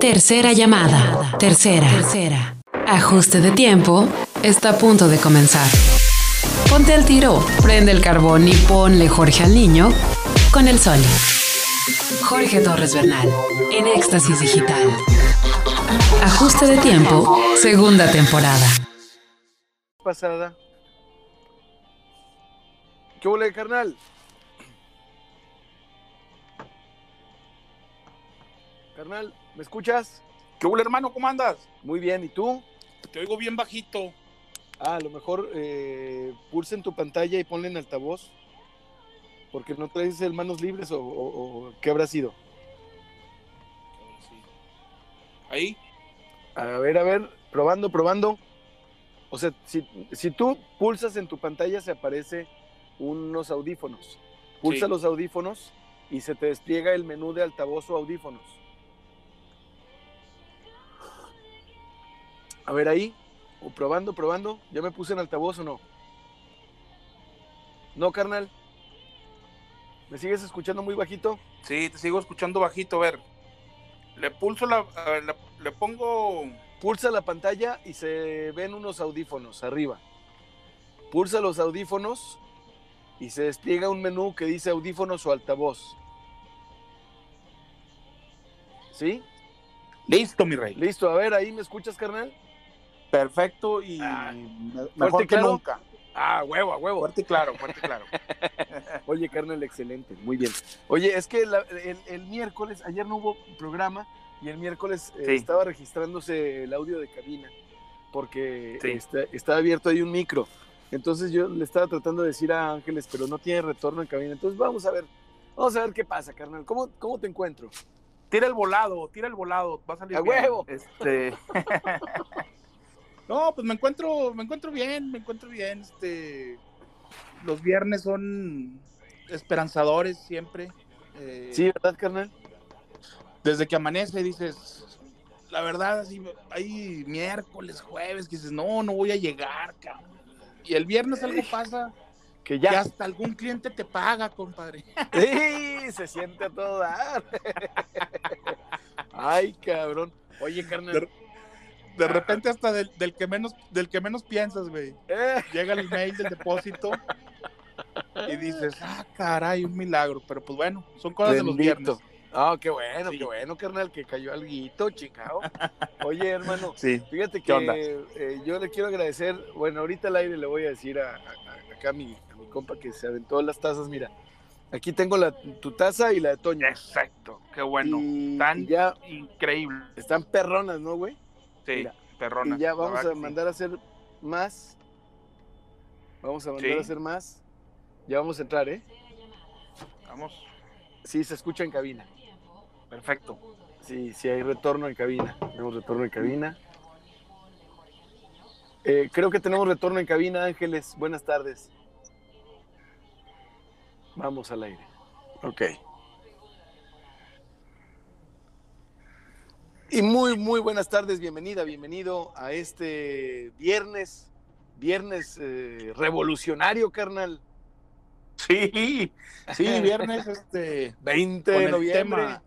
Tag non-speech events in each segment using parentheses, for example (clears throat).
Tercera llamada. Tercera. Tercera. Ajuste de tiempo. Está a punto de comenzar. Ponte al tiro, prende el carbón y ponle Jorge al niño con el sol. Jorge Torres Bernal, en Éxtasis Digital. Ajuste de tiempo, segunda temporada. Pasada. ¿Qué huele, carnal? Carnal, ¿me escuchas? ¿Qué hubo, hermano? ¿Cómo andas? Muy bien, ¿y tú? Te oigo bien bajito. Ah, a lo mejor eh, pulsa en tu pantalla y ponle en altavoz. Porque no traes el manos libres o, o- o qué habrá sido. Ahí. A ver, a ver, probando, probando. O sea, si, si tú pulsas en tu pantalla se aparece unos audífonos. Pulsa Sí. los audífonos y se te despliega el menú de altavoz o audífonos. A ver ahí, o probando, probando. ¿Ya me puse en altavoz o no? No, carnal. ¿Me sigues escuchando muy bajito? Sí, te sigo escuchando bajito. A ver. Le pulso la. a ver, le, le pongo. Pulsa la pantalla y se ven unos audífonos arriba. Pulsa los audífonos y se despliega un menú que dice audífonos o altavoz. ¿Sí? Listo, mi rey. Listo, a ver, ahí me escuchas, carnal. Perfecto y Ah, fuerte mejor y que claro. nunca. Ah, huevo, a huevo. Fuerte y claro, fuerte y claro. (laughs) Oye, carnal, excelente, muy bien. Oye, es que la- el, el miércoles, ayer no hubo programa y el miércoles eh, estaba registrándose el audio de cabina porque Sí. está, está abierto ahí un micro. Entonces yo le estaba tratando de decir a Ángeles, pero no tiene retorno en cabina. Entonces vamos a ver, vamos a ver qué pasa, carnal. ¿Cómo, cómo te encuentro? Tira el volado, tira el volado. Va a salir ¡A bien. huevo! Este. (laughs) no, pues me encuentro, me encuentro bien, me encuentro bien. Este. Los viernes son esperanzadores siempre. Eh, Sí, ¿verdad, carnal? desde que amanece dices, la verdad, así, hay miércoles, jueves, que dices, no, no voy a llegar, cabrón. Y el viernes algo pasa Que ya. hasta algún cliente te paga, compadre. (laughs) ¡Sí! Se siente a todo dar. (laughs) Ay, cabrón. Oye, carnal. De repente hasta del, del que menos, del que menos piensas, güey. eh, Llega el mail del depósito y dices, ah, caray, un milagro. Pero pues bueno, son cosas de los viernes. Ah, qué bueno, Sí. qué bueno, carnal, que cayó alguito, chingado. Oye, hermano, Sí. fíjate ¿Qué que eh, yo le quiero agradecer, bueno, ahorita al aire le voy a decir a, a- a- acá a mi, a mi compa que se aventó las tazas, mira, aquí tengo la, tu taza y la de Toño. Exacto, qué bueno. y, tan y ya increíble. están perronas, ¿no, güey? Sí, Mira, perrona. Y ya vamos a mandar a hacer más. Vamos a mandar Sí. a hacer más. Ya vamos a entrar, ¿eh? Vamos, Sí, se escucha en cabina. perfecto. Sí, sí hay retorno en cabina. Tenemos retorno en cabina. Eh, creo que tenemos retorno en cabina, Ángeles. Buenas tardes. Vamos al aire. Ok. Y muy, muy buenas tardes. Bienvenida, bienvenido a este viernes. Viernes eh, revolucionario, carnal. Sí, sí, (laughs) viernes, este, 20 con de noviembre. tema,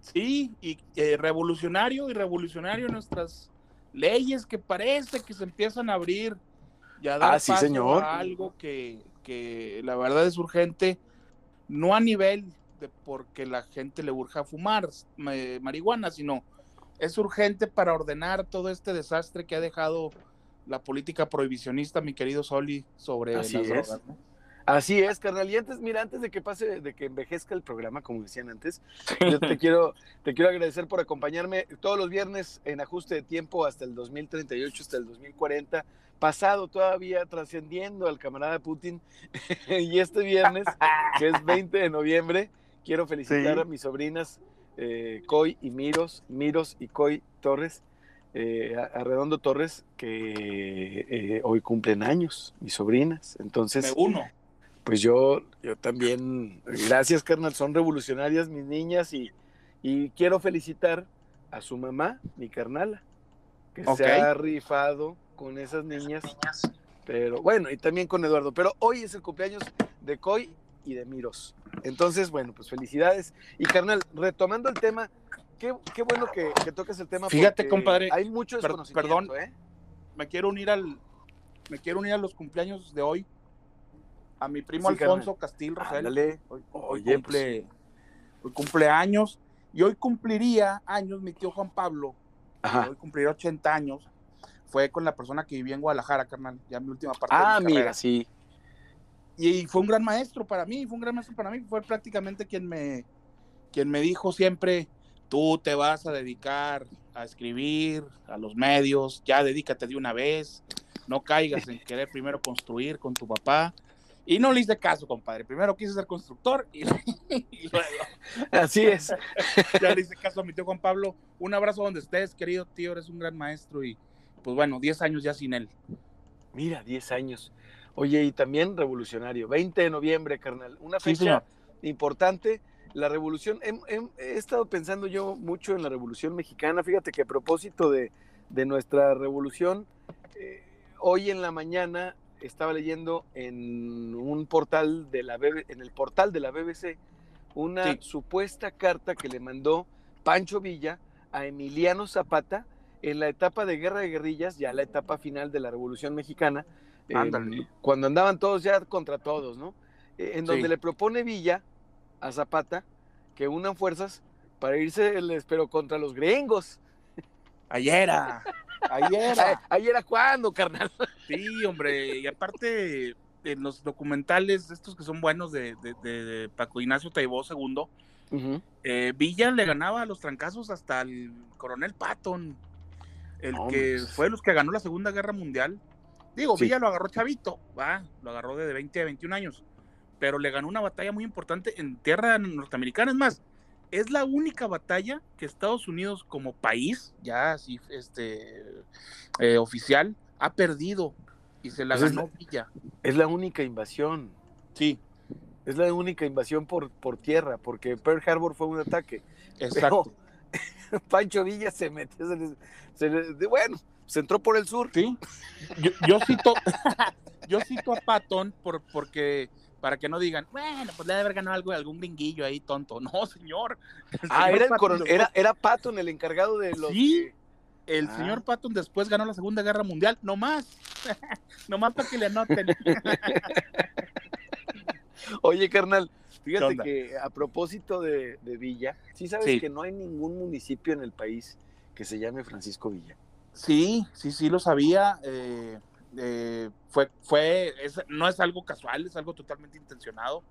sí, y eh, revolucionario y revolucionario nuestras leyes que parece que se empiezan a abrir y a dar Ah, sí, paso señor. a algo que, que la verdad es urgente, no a nivel de porque la gente le urja fumar eh, marihuana, sino es urgente para ordenar todo este desastre que ha dejado la política prohibicionista, mi querido Soli, sobre Así las es. drogas. ¿no? Así es, carnal. Y antes, mira, antes de que pase, de que envejezca el programa, como decían antes, yo te (laughs) quiero, te quiero agradecer por acompañarme todos los viernes en ajuste de tiempo hasta el 2038, hasta el 2040, pasado todavía trascendiendo al camarada Putin. (laughs) y este viernes, que es (laughs) 20 de noviembre, quiero felicitar Sí. a mis sobrinas eh, Coy y Miros, Miros y Coy Torres, eh, a, a Redondo Torres, que eh, hoy cumplen años, mis sobrinas. Entonces, Me uno. pues yo, yo también, gracias carnal, son revolucionarias mis niñas y, y quiero felicitar a su mamá, mi carnala, que se ha rifado con esas niñas, pero bueno, y también con Eduardo, pero hoy es el cumpleaños de Coy y de Miros. Entonces, bueno, pues felicidades. Y carnal, retomando el tema, ¿qué qué, bueno que, que toques el tema. Fíjate, compadre, Hay mucho desconocimiento, perdón. ¿eh? me quiero unir al me quiero unir a los cumpleaños de hoy a mi primo Sí, Alfonso Castil Rosel Ándale. hoy, hoy Oye, cumple hoy cumple años y hoy cumpliría años mi tío Juan Pablo Ajá. hoy cumpliría 80 años fue con la persona que vivía en Guadalajara carnal ya mi última parte de Ah, mi carrera. mira, sí. Y fue un gran maestro para mí, fue un gran maestro para mí, fue prácticamente quien me, quien me dijo siempre, tú te vas a dedicar a escribir, a los medios, ya dedícate de una vez, no caigas en querer primero construir con tu papá. Y no le hice caso, compadre. Primero quise ser constructor y, (laughs) y luego Así es. (laughs) ya le hice caso a mi tío Juan Pablo. Un abrazo donde estés, querido tío, eres un gran maestro y pues bueno, 10 años ya sin él. Mira, 10 años. Oye, y también revolucionario. 20 de noviembre, carnal. Una fecha importante. La revolución, he, he- he estado pensando yo mucho en la revolución mexicana. Fíjate que a propósito de, de nuestra revolución, eh, hoy en la mañana estaba leyendo en un portal de la BB en el portal de la BBC una Sí. supuesta carta que le mandó Pancho Villa a Emiliano Zapata en la etapa de guerra de guerrillas, ya la etapa final de la Revolución Mexicana, eh, cuando andaban todos ya contra todos, ¿no? Eh, en donde Sí. le propone Villa a Zapata que unan fuerzas para irse, les- pero contra los gringos. Ayer era. Ayer Ay, (laughs) ¿Ahí era cuando, carnal? Sí, hombre, y aparte en los documentales, estos que son buenos de, de- de- de Paco Ignacio Taibó II, eh, Villa le ganaba a los trancazos hasta el coronel Patton, el que fue los que ganó la Segunda Guerra Mundial. Digo, Sí. Villa lo agarró chavito, va, lo agarró de 20 a 21 años, pero le ganó una batalla muy importante en tierra norteamericana. Es más, es la única batalla que Estados Unidos como país, ya así este, eh, oficial, ha perdido y se la Pues es ganó Villa. Es la única invasión. Sí, Es la única invasión por, por tierra, porque Pearl Harbor fue un ataque. exacto. (laughs) Pancho Villa se metió, se les- se les- bueno, se entró por el sur. Sí. Yo, yo cito, (laughs) yo cito a Patton por, porque para que no digan, bueno, pues le debe haber ganado algo algún gringuillo ahí tonto. No, señor. Ah, era, el Patton era, era Patton el encargado de los... Sí. que- El Ah. señor Patton después ganó la Segunda Guerra Mundial, no más. (laughs) Nomás para que le anoten. (laughs) Oye, carnal, fíjate que a propósito de, de Villa, sí sabes Sí. que no hay ningún municipio en el país que se llame Francisco Villa. Sí, sí, sí lo sabía. eh, eh, fue, fue, es- no es algo casual, es algo totalmente intencionado.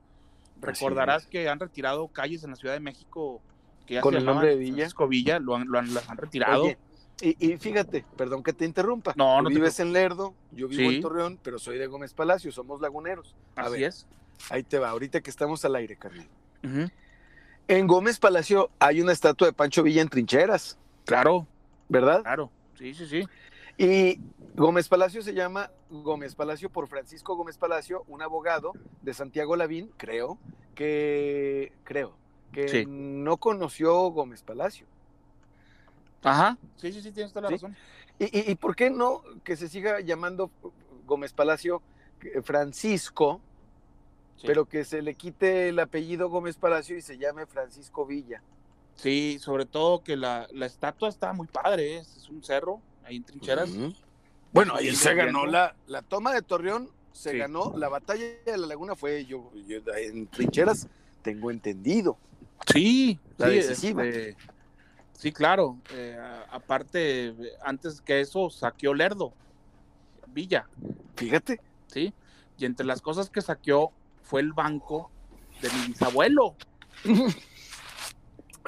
Recordarás que han retirado calles en la Ciudad de México que ya Con se el nombre de Villa. Francisco Villa, lo han, lo han- las han retirado. Oye, y, y fíjate, perdón que te interrumpa. No, Tú no te vives en Lerdo, yo vivo Sí. en Torreón, pero soy de Gómez Palacio, somos laguneros. A Así ver, es. ahí te va, ahorita que estamos al aire. Ujú. En Gómez Palacio hay una estatua de Pancho Villa en trincheras, Claro, ¿verdad? claro. Sí, sí, sí. Y Gómez Palacio se llama Gómez Palacio por Francisco Gómez Palacio, un abogado de Santiago Lavín, creo, que creo que Sí. no conoció Gómez Palacio. Ajá. Sí, sí, sí, tienes toda la Sí. razón. ¿Y, y, y por qué no que se siga llamando Gómez Palacio eh, Francisco, Sí. pero que se le quite el apellido Gómez Palacio y se llame Francisco Villa? Sí, sobre todo que la, la estatua está muy padre, ¿eh? es un cerro ahí en trincheras. Bueno, ahí se ganó la, la toma de Torreón, se Sí. ganó, la batalla de la laguna fue yo, yo en trincheras, tengo entendido. Sí, La sí, decisiva. este, sí, claro. eh, aparte, antes que eso, saqueó Lerdo, Villa, Fíjate. ¿sí? Y entre las cosas que saqueó fue el banco de mi bisabuelo. (laughs)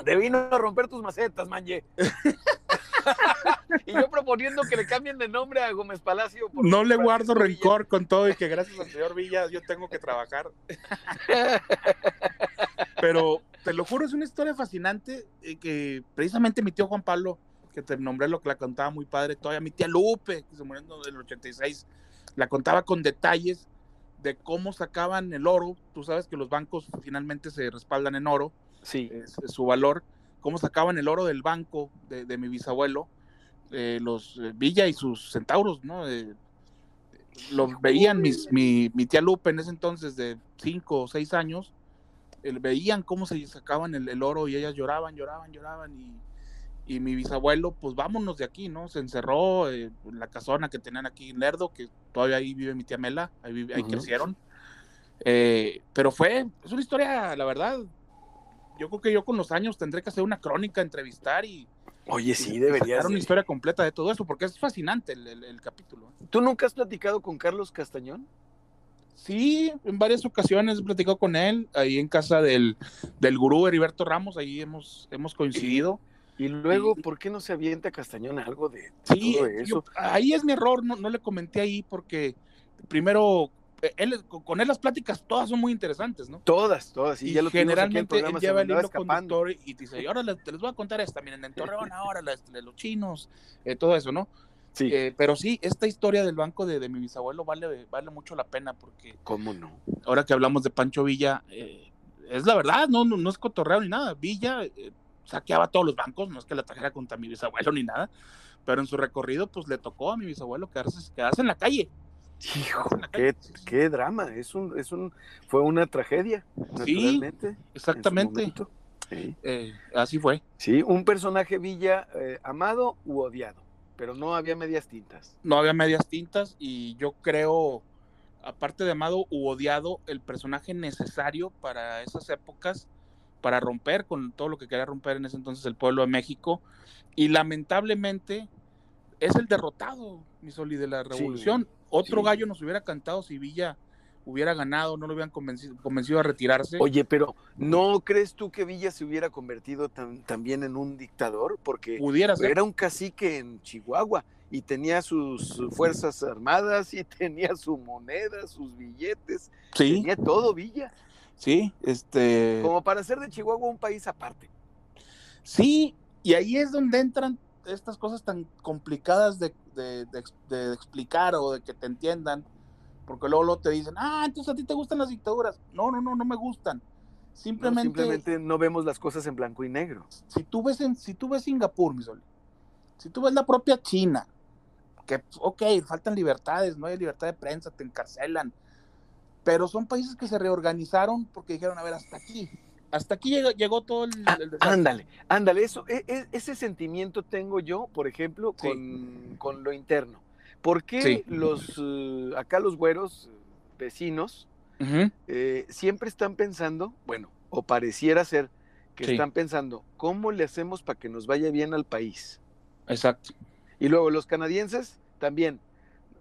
Te vino a romper tus macetas, manje. (laughs) y yo proponiendo que le cambien de nombre a Gómez Palacio. No le guardo Villa. rencor con todo y que gracias al señor Villa yo tengo que trabajar. (laughs) Pero te lo juro, es una historia fascinante eh, que precisamente mi tío Juan Pablo, que te nombré lo que la contaba muy padre, todavía mi tía Lupe, que se murió en el 86, la contaba con detalles de cómo sacaban el oro. Tú sabes que los bancos finalmente se respaldan en oro, Sí. es, es su valor, cómo sacaban el oro del banco de, de mi bisabuelo, eh, los eh, Villa y sus centauros, ¿no? Eh, lo veían mis, mi, mi tía Lupe en ese entonces de 5 o 6 años, eh, veían cómo se sacaban el, el oro y ellas lloraban, lloraban, lloraban y Y mi bisabuelo, pues vámonos de aquí, ¿no? Se encerró eh, en la casona que tenían aquí en Lerdo, que todavía ahí vive mi tía Mela, ahí, vive- ahí Ujú. crecieron. Eh, pero fue, es una historia, la verdad, yo creo que yo con los años tendré que hacer una crónica, entrevistar y, Oye, y- sí, y deberías. una de- historia completa de todo eso, porque es fascinante el, el- el capítulo. ¿Tú nunca has platicado con Carlos Castañón? Sí, en varias ocasiones he platicado con él, ahí en casa del, del gurú Heriberto Ramos, ahí hemos, hemos coincidido. Y luego. ¿por qué no se avienta Castañón algo de Sí, todo yo- eso? ahí es mi error, no, no le comenté ahí porque primero, él, con él las pláticas todas son muy interesantes, ¿no? Todas, todas. Y, y ya lo generalmente él lleva el hilo conductor y dice, y ahora les, te les voy a contar esta, miren, en Torreón ahora, de los chinos, eh, todo eso, ¿no? Sí, Eh, pero sí, esta historia del banco de, de mi bisabuelo vale, vale mucho la pena porque ¿cómo no? ahora que hablamos de Pancho Villa, eh, es la verdad, no, no, no es cotorreo ni nada. Villa eh, saqueaba todos los bancos, no es que la trajera contra mi bisabuelo ni nada, pero en su recorrido, pues le tocó a mi bisabuelo quedarse, quedarse en la calle. Hijo, qué, qué drama. Es un, es un, fue una tragedia, Sí, naturalmente. en su Exactamente. Sí. eh, así fue. Sí, un personaje Villa eh, amado u odiado, pero no había medias tintas. No había medias tintas y yo creo, aparte de amado u odiado, el personaje necesario para esas épocas, para romper con todo lo que quería romper en ese entonces el pueblo de México. Y lamentablemente es el derrotado, mi Soli, de la Sí, revolución. Otro sí. gallo nos hubiera cantado si Villa hubiera ganado, no lo hubieran convencido, convencido a retirarse. Oye, pero ¿no crees tú que Villa se hubiera convertido tan- también en un dictador? Porque pudiera ser. era un cacique en Chihuahua y tenía sus fuerzas armadas y (laughs) tenía su moneda, sus billetes, Sí, tenía todo Villa, sí, este. como para hacer de Chihuahua un país aparte. Sí, y ahí es donde entran estas cosas tan complicadas de, de- de ex- de explicar o de que te entiendan, porque luego, luego te dicen, ah, entonces a ti te gustan las dictaduras. No, no, no, no me gustan. ¿no? Simplemente, Simplemente no vemos las cosas en blanco y negro. si tú ves en, si tú ves Singapur, mi sol, si tú ves la propia China, que, ok, faltan libertades, no hay libertad de prensa, te encarcelan, pero son países que se reorganizaron porque dijeron, a ver, hasta aquí, hasta aquí llegó, llegó todo el, Ah, el desastre". ándale, ándale, eso, e- e- ese sentimiento tengo yo, por ejemplo, Sí. con, con lo interno. ¿Por qué Sí. los eh, acá los güeros vecinos eh, siempre están pensando, bueno, o pareciera ser que Sí. están pensando, ¿cómo le hacemos para que nos vaya bien al país? Exacto. Y luego los canadienses también,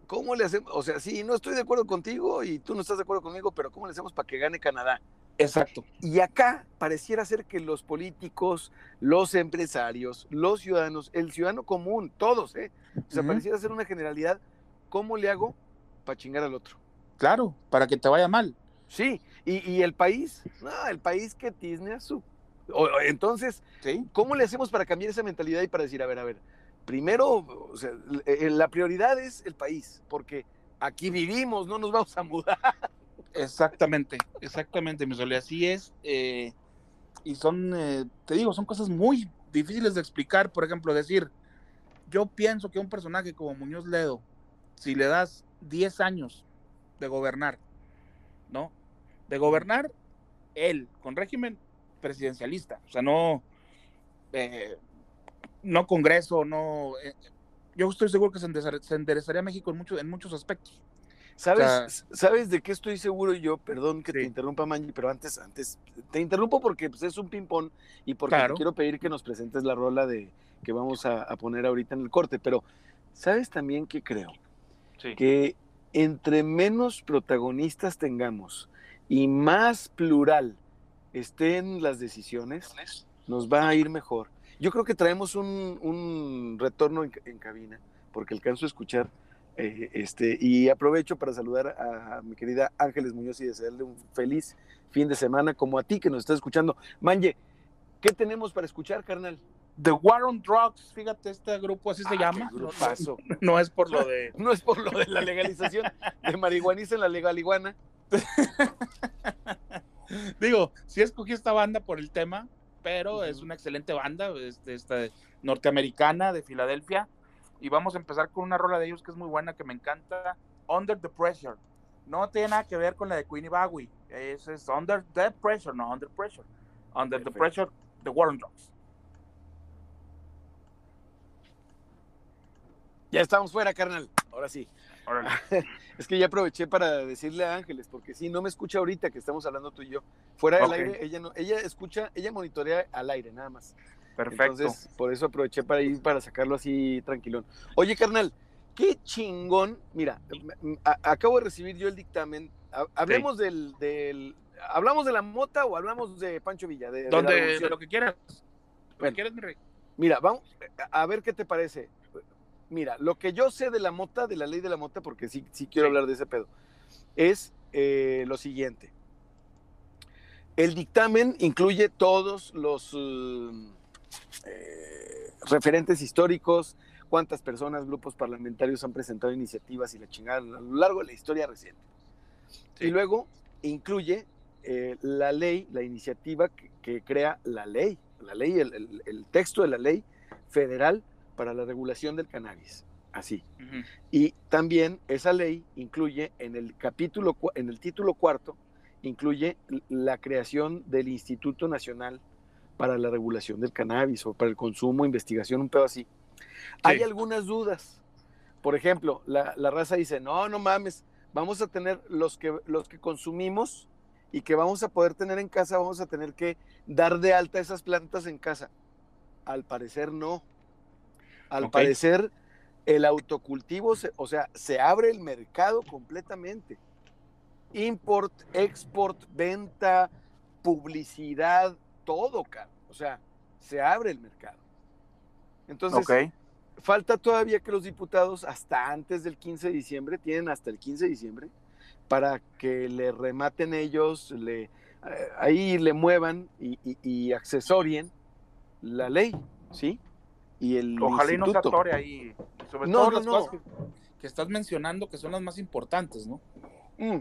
¿cómo le hacemos? O sea, sí, no estoy de acuerdo contigo y tú no estás de acuerdo conmigo, pero ¿cómo le hacemos para que gane Canadá? Exacto. Y acá pareciera ser que los políticos, los empresarios, los ciudadanos, el ciudadano común, todos, ¿eh? O sea, pareciera ser una generalidad, ¿cómo le hago para chingar al otro? Claro, para que te vaya mal. Sí, y, y el país, no, el país que tizne a su. o- entonces, Sí. ¿cómo le hacemos para cambiar esa mentalidad y para decir, a ver, a ver, primero, o sea, eh, la prioridad es el país, porque aquí vivimos, no nos vamos a mudar. Exactamente, exactamente, mi Sole, así es. eh, y son, eh, te digo, son cosas muy difíciles de explicar. Por ejemplo, decir, yo pienso que un personaje como Muñoz Ledo, si le das 10 años de gobernar, ¿no? De gobernar él, con régimen presidencialista, o sea, no, eh, no Congreso, no... eh, yo estoy seguro que se endereza- se enderezaría México en, muchos en muchos aspectos. ¿Sabes, sea- ¿Sabes de qué estoy seguro yo? Perdón que te interrumpa, Manji, pero antes, antes, te interrumpo porque pues, es un ping-pong y porque Claro. te quiero pedir que nos presentes la rola de que vamos a, a poner ahorita en el corte. Pero, ¿sabes también que creo? Sí. Que entre menos protagonistas tengamos y más plural estén las decisiones, nos va a ir mejor. Yo creo que traemos un, un retorno en, en cabina, porque alcanzo a escuchar, eh, este, y aprovecho para saludar a, mi querida Ángeles Muñoz y desearle un feliz fin de semana, como a ti que nos estás escuchando. Manje, ¿qué tenemos para escuchar, carnal? The War on Drugs, fíjate, este grupo así se Ah, llama. No, no- (laughs) no es por lo de. (laughs) No es por lo de la legalización de marihuaniza en la legaliguana. (laughs) Digo, sí escogí esta banda por el tema, pero es una excelente banda, este, esta norteamericana de Filadelfia. Y vamos a empezar con una rola de ellos que es muy buena, que me encanta: Under the Pressure. No tiene nada que ver con la de Queenie Bowie. Ese es Under the Pressure, no Under Pressure. Under the. Pressure, The War on Drugs. Ya estamos fuera, carnal. Ahora sí. (laughs) es que ya aproveché para decirle a Ángeles, porque si no me escucha ahorita que estamos hablando tú y yo. Fuera del aire, ella no, ella escucha, ella monitorea al aire nada más. Perfecto. Entonces, por eso aproveché para ir para sacarlo así tranquilón. Oye, carnal, qué chingón. Mira, acabo de recibir yo el dictamen. Hablemos del, del, ¿Hablamos de la mota o hablamos de Pancho Villa? De, Donde, lo que quieras. Lo que quieras, mi rey. Mira, vamos a ver qué te parece. Mira, lo que yo sé de la mota, de la ley de la mota, porque sí, sí quiero hablar de ese pedo, es eh, lo siguiente. El dictamen incluye todos los um, eh, referentes históricos, cuántas personas, grupos parlamentarios han presentado iniciativas y la chingada a lo largo de la historia reciente. Y luego incluye eh, la ley, la iniciativa que, crea la ley, la ley, el, texto de la ley federal para la regulación del cannabis. Así. Y también esa ley incluye en el capítulo, en el título cuarto, incluye la creación del Instituto Nacional para la Regulación del Cannabis o para el consumo, investigación, un pedo así. Hay algunas dudas. Por ejemplo, la, raza dice, no, no mames, vamos a tener los que, los que consumimos y que vamos a poder tener en casa, vamos a tener que dar de alta esas plantas en casa. Al parecer no. Al parecer, el autocultivo, o sea, se abre el mercado completamente. Import, export, venta, publicidad, todo, cara. O sea, se abre el mercado. Entonces, falta todavía que los diputados, hasta antes del 15 de diciembre, tienen hasta el 15 de diciembre, para que le rematen ellos, le, eh, ahí le muevan y, y accesorien la ley, ¿sí? y el Ojalá y no se atore ahí, sobre todo las cosas que, estás mencionando que son las más importantes, ¿no? Mm.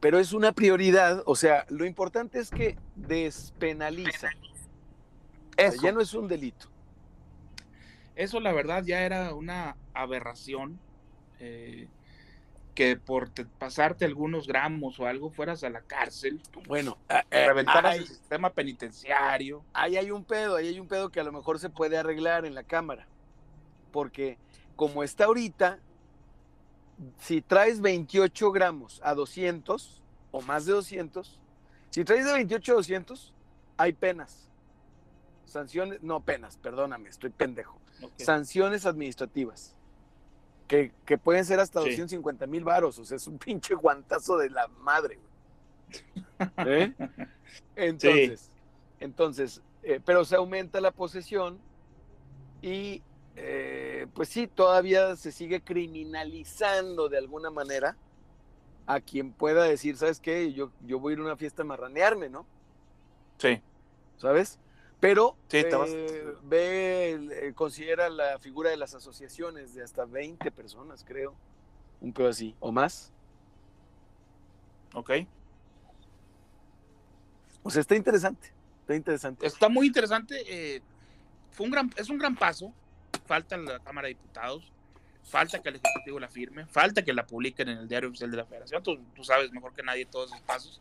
Pero es una prioridad, o sea, lo importante es que despenaliza. Eso. ya no es un delito. Eso la verdad ya era una aberración. Eh, que por pasarte algunos gramos o algo fueras a la cárcel. Bueno, eh, reventaras el sistema penitenciario. Ahí hay un pedo, ahí hay un pedo que a lo mejor se puede arreglar en la Cámara. Porque como está ahorita, si traes 28 gramos a 200 o más de 200, si traes de 28 a 200, hay penas. Sanciones, no penas, perdóname, estoy pendejo. Sanciones administrativas que, pueden ser hasta 250 mil varos, o sea, es un pinche guantazo de la madre. (laughs) ¿Eh? Entonces, entonces eh, pero se aumenta la posesión y eh, pues sí, todavía se sigue criminalizando de alguna manera a quien pueda decir, ¿sabes qué? Yo, yo voy a ir a una fiesta a marranearme, ¿no? Sí. ¿Sabes? Pero eh, ve, eh, considera la figura de las asociaciones de hasta 20 personas, creo. Un poco así, o más. Ok. O sea, está interesante. Está interesante. Está muy interesante. Eh, fue un gran, es un gran paso. Falta la Cámara de Diputados. Falta que el Ejecutivo la firme. Falta que la publiquen en el Diario Oficial de la Federación. Tú, tú sabes mejor que nadie todos esos pasos.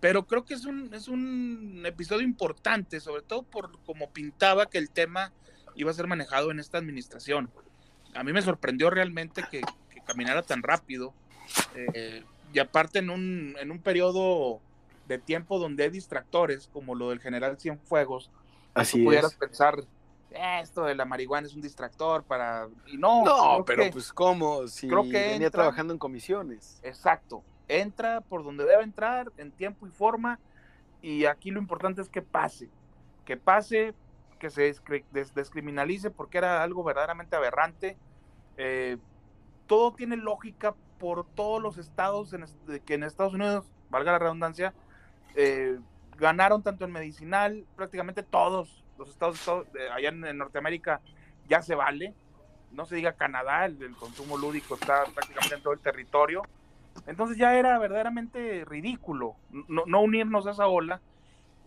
Pero creo que es un, es un episodio importante, sobre todo por cómo pintaba que el tema iba a ser manejado en esta administración. A mí me sorprendió realmente que, caminara tan rápido. Eh, y aparte en un, en un periodo de tiempo donde hay distractores, como lo del general Cienfuegos, Así pudieras pensar, eh, esto de la marihuana es un distractor para... Y no, no pero pues cómo, si creo que venía trabajando en comisiones. Exacto, entra por donde debe entrar, en tiempo y forma, y aquí lo importante es que pase, que pase, que se descriminalice, porque era algo verdaderamente aberrante. Eh, todo tiene lógica por todos los estados en, que en Estados Unidos, valga la redundancia, eh, ganaron tanto en medicinal, prácticamente todos los estados, allá en, Norteamérica ya se vale, no se diga Canadá, el, consumo lúdico está prácticamente en todo el territorio, entonces ya era verdaderamente ridículo no, unirnos a esa ola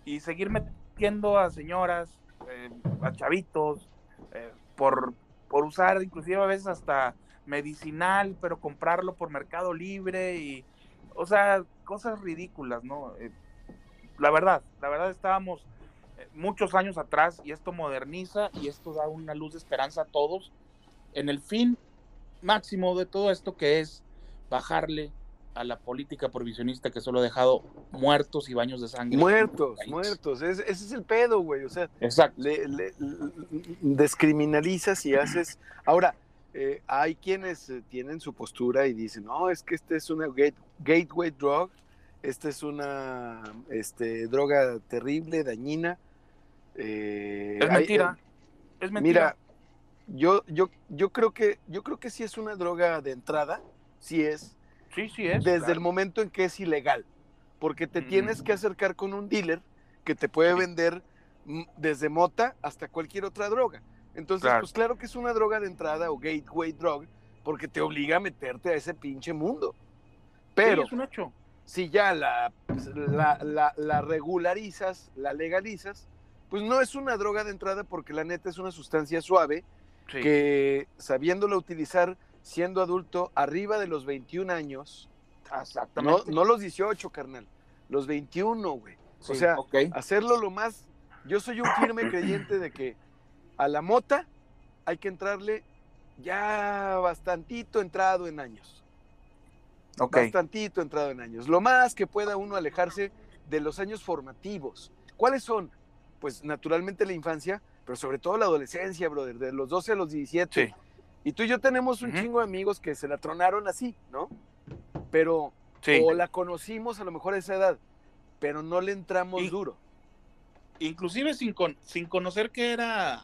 y seguir metiendo a señoras, eh, a chavitos, eh, por, por usar inclusive a veces hasta medicinal, pero comprarlo por Mercado Libre y, o sea, cosas ridículas, ¿no? Eh, la verdad, la verdad estábamos muchos años atrás y esto moderniza y esto da una luz de esperanza a todos en el fin máximo de todo esto que es bajarle a la política provisionista que solo ha dejado muertos y baños de sangre. Muertos, muertos. ese es el pedo, güey. O sea, Exacto. Le, descriminalizas y haces. (clears throat) Ahora, eh, hay quienes eh, tienen su postura y dicen, no, es que este es una gateway drug, esta es una este, droga terrible, dañina. Eh, es mentira. es mentira. Mira, yo, yo, yo, creo que, yo creo que sí es una droga de entrada, sí es Sí, sí es. Desde el momento en que es ilegal. Porque te tienes que acercar con un dealer que te puede vender desde mota hasta cualquier otra droga. Entonces, pues claro que es una droga de entrada o gateway drug, porque te obliga a meterte a ese pinche mundo. Pero es un hecho. si ya la, pues, la, la, regularizas, la legalizas, pues no es una droga de entrada porque la neta es una sustancia suave que sabiéndola utilizar siendo adulto arriba de los 21 años. Exactamente. No, los 18, carnal. Los 21, güey. o sea, hacerlo lo más. Yo soy un firme creyente de que a la mota hay que entrarle ya bastantito entrado en años. Bastantito entrado en años. Lo más que pueda uno alejarse de los años formativos. ¿Cuáles son? Pues naturalmente la infancia, pero sobre todo la adolescencia, brother, de los 12 a los 17. Sí y tú y yo tenemos un chingo de amigos que se la tronaron así, ¿no? Pero, o la conocimos a lo mejor a esa edad, pero no le entramos duro. Inclusive sin, sin conocer qué era,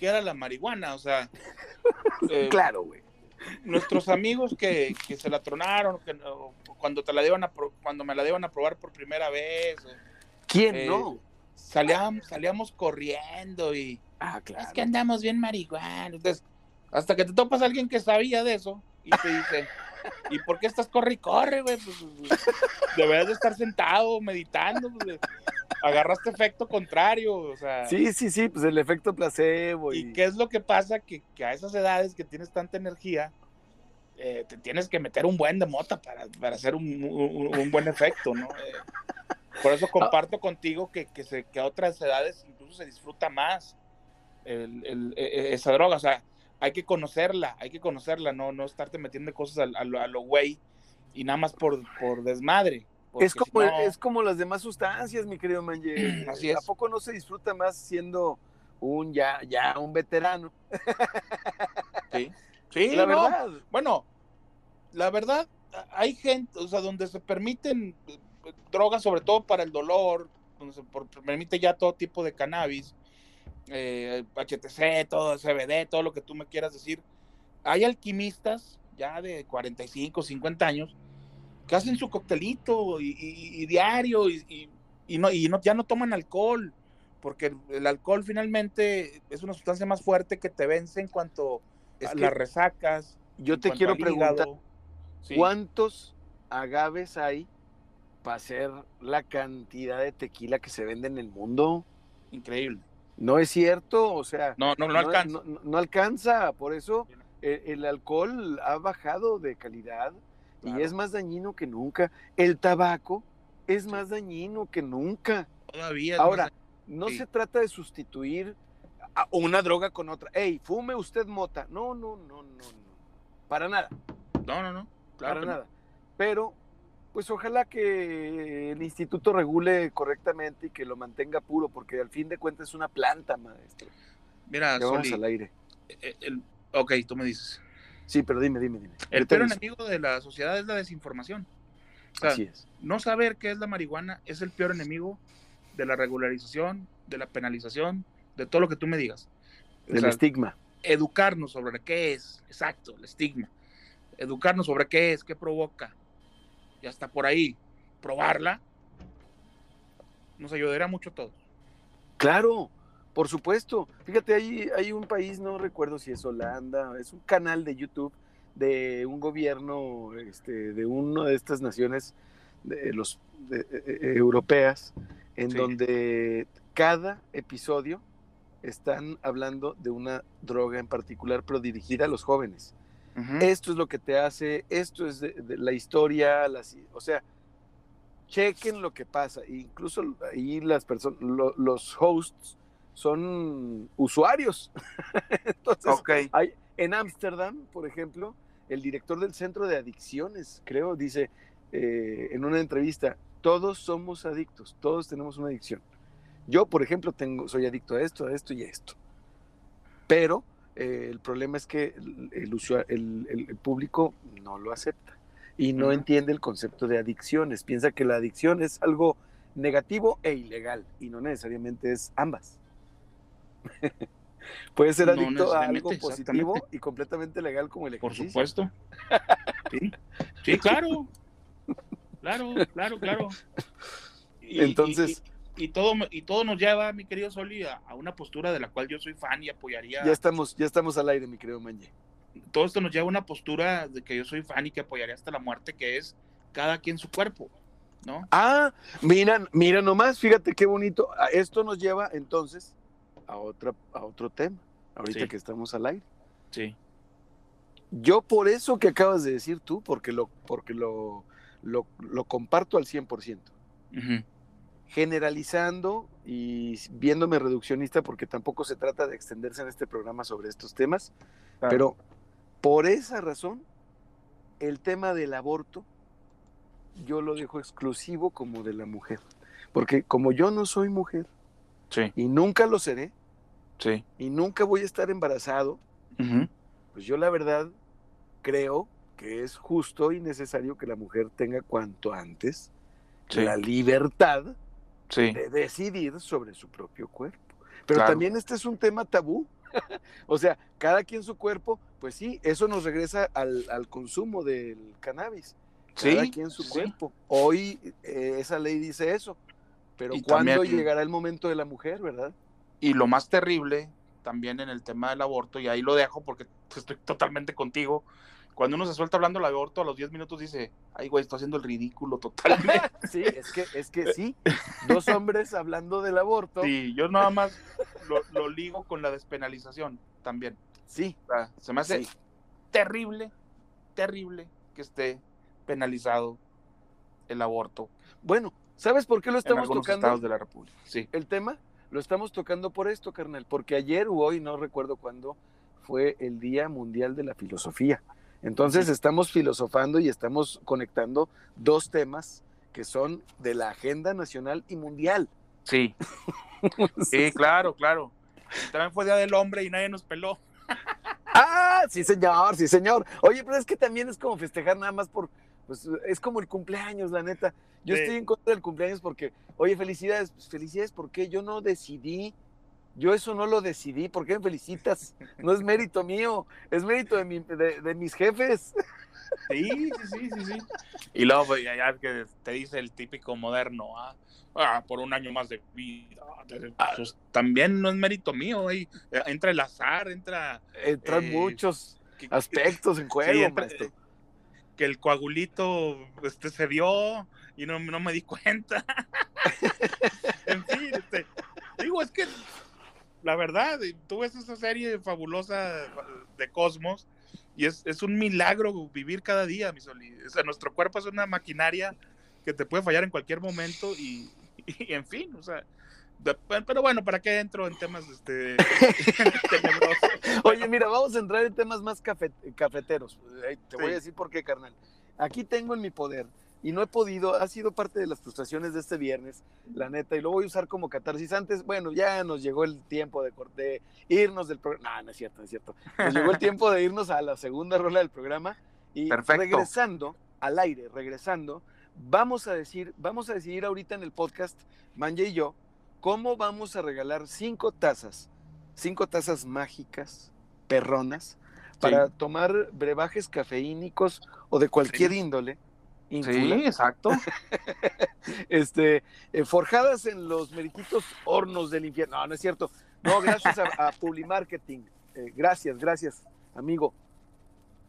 era la marihuana, o sea. (laughs) Eh, claro, güey. Nuestros amigos que, se la tronaron, que, cuando, te la dieron a, cuando me la dieron a probar por primera vez. ¿Quién eh, no? Salíamos, salíamos corriendo y... Ah, claro. Es que andamos bien marihuana. Entonces, hasta que te topas a alguien que sabía de eso y te dice, ¿y por qué estás corre y corre, güey? Pues, pues, pues deberías de estar sentado, meditando, pues, agarraste efecto contrario, o sea. Sí, sí, sí, pues el efecto placebo. ¿Y, qué es lo que pasa? Que, a esas edades que tienes tanta energía, eh, te tienes que meter un buen de mota para, hacer un, buen efecto, ¿no? Eh, por eso comparto contigo que, se, que a otras edades incluso se disfruta más e, e, esa droga, o sea, hay que conocerla, hay que conocerla, no, no estarte metiendo cosas a, lo güey y nada más por, por desmadre. Es como, es como las demás sustancias, mi querido Manje. (clears throat) Así es. ¿A poco no se disfruta más siendo un ya, ya un veterano? Sí, (laughs) sí, la verdad. Bueno, la verdad, hay gente, o sea, donde se permiten drogas, sobre todo para el dolor, permite ya todo tipo de cannabis, eh, HTC, todo CBD, todo lo que tú me quieras decir. Hay alquimistas ya de 45, 50 años que hacen su coctelito y, diario y, no, y no, ya no toman alcohol, porque el, alcohol finalmente es una sustancia más fuerte que te vence en cuanto a las resacas. Yo te quiero preguntar, ¿cuántos agaves hay para hacer la cantidad de tequila que se vende en el mundo? Increíble. No es cierto, o sea, no, no, no alcanza. No, alcanza, por eso el, alcohol ha bajado de calidad y es más dañino que nunca. El tabaco es más dañino que nunca. Todavía. Ahora, no se trata de sustituir una droga con otra. Ey, fume usted mota. No, no, no, no, no. Para nada. No, no, no. Para nada. Pero pues ojalá que el instituto regule correctamente y que lo mantenga puro, porque al fin de cuentas es una planta, maestro. Mira, vamos al aire. Eh, ok, tú me dices. Sí, pero dime, dime, dime. El peor enemigo de la sociedad es la desinformación. Así es. No saber qué es la marihuana es el peor enemigo de la regularización, de la penalización, de todo lo que tú me digas. El estigma. Educarnos sobre qué es, exacto, el estigma. Educarnos sobre qué es, qué provoca, y hasta por ahí probarla, nos ayudaría mucho a todos. Claro, por supuesto. Fíjate, hay, hay un país, no recuerdo si es Holanda, es un canal de YouTube de un gobierno este, de una de estas naciones de los e, e, europeas, en donde cada episodio están hablando de una droga en particular, pero dirigida a los jóvenes. Esto es lo que te hace, esto es de, la historia, o sea, chequen lo que pasa. Incluso ahí las personas, los hosts son usuarios. (laughs) Entonces, hay, En Ámsterdam, por ejemplo, el director del Centro de Adicciones, creo, dice eh, en una entrevista, todos somos adictos, todos tenemos una adicción. Yo, por ejemplo, tengo, soy adicto a esto, a esto y a esto. Pero eh, el problema es que el, el, público no lo acepta y no entiende el concepto de adicciones. Piensa que la adicción es algo negativo e ilegal y no necesariamente es ambas. (laughs) Puede ser adicto a algo positivo y completamente legal como el ejercicio. Por supuesto. Sí, claro. Claro, claro, claro. Entonces. Y, todo, y todo nos lleva, mi querido Soli, a, una postura de la cual yo soy fan y apoyaría. Ya estamos, ya estamos al aire, mi querido Mañe. Todo esto nos lleva a una postura de que yo soy fan y que apoyaría hasta la muerte, que es cada quien su cuerpo. ¿No? Ah, mira, mira nomás, fíjate qué bonito. Esto nos lleva entonces a, otra, a otro tema, ahorita que estamos al aire. Sí. Yo por eso que acabas de decir tú, porque lo, porque lo, lo, comparto al 100%. Generalizando y viéndome reduccionista, porque tampoco se trata de extenderse en este programa sobre estos temas, pero por esa razón, el tema del aborto yo lo dejo exclusivo como de la mujer. Porque como yo no soy mujer y nunca lo seré, y nunca voy a estar embarazado, pues yo la verdad creo que es justo y necesario que la mujer tenga cuanto antes la libertad de decidir sobre su propio cuerpo. Pero también este es un tema tabú. (laughs) o sea, cada quien su cuerpo, pues sí, eso nos regresa al, consumo del cannabis. Cada quien su cuerpo. Hoy eh, esa ley dice eso. Pero ¿cuándo llegará el momento de la mujer, verdad? Y lo más terrible también en el tema del aborto, y ahí lo dejo porque estoy totalmente contigo, cuando uno se suelta hablando del aborto a los 10 minutos dice, ay güey, estoy haciendo el ridículo totalmente. (laughs) sí, es que, es que sí, dos hombres hablando del aborto. Sí, yo nada más lo, ligo con la despenalización también. Sí. se me hace terrible, terrible que esté penalizado el aborto. Bueno, ¿sabes por qué lo estamos en tocando? Estados de la República. Sí. El tema lo estamos tocando por esto, carnal, porque ayer o hoy, no recuerdo cuándo, fue el Día Mundial de la Filosofía. Entonces estamos filosofando y estamos conectando dos temas que son de la agenda nacional y mundial. Sí. (laughs) sí, claro, claro. También fue Día del Hombre y nadie nos peló. (laughs) ah, sí, señor, sí, señor. Oye, pero es que también es como festejar nada más por, pues es como el cumpleaños, la neta. Yo estoy en contra del cumpleaños porque, oye, felicidades, pues, felicidades porque yo no decidí yo eso no lo decidí. ¿Por qué me felicitas? No es mérito mío, es mérito de, de, mis jefes. Sí, sí, sí, sí, sí. Y luego pues, ya, que te dice el típico moderno, ah, ah por un año más de vida. Ah. Pues, también no es mérito mío, eh, entra el azar, entra... Entran eh, muchos aspectos en juego, maestro. Que el coagulito este, se dio y no, no me di cuenta. (laughs) en fin, este, digo, es que la verdad, tú ves esa serie fabulosa de Cosmos y es, un milagro vivir cada día, mi Soli. O sea, nuestro cuerpo es una maquinaria que te puede fallar en cualquier momento y, en fin, o sea, pero bueno, ¿para qué entro en temas este, (laughs) Oye, mira, vamos a entrar en temas más cafeteros. Te voy a decir por qué, carnal. Aquí tengo en mi poder y no he podido, ha sido parte de las frustraciones de este viernes, la neta, y lo voy a usar como catarsis. Antes, bueno, ya nos llegó el tiempo de, de irnos del programa. No, no es cierto, no es cierto. Nos llegó el (laughs) tiempo de irnos a la segunda rola del programa y regresando al aire, regresando, vamos a decir, vamos a decidir ahorita en el podcast, Manje y yo, cómo vamos a regalar cinco tazas, cinco tazas mágicas, perronas, para tomar brebajes cafeínicos o de cualquier índole Sí, exacto. (laughs) este, eh, forjadas en los meriquitos hornos del infierno. No, no es cierto. No, gracias a, Publimarketing. Eh, gracias, gracias, amigo.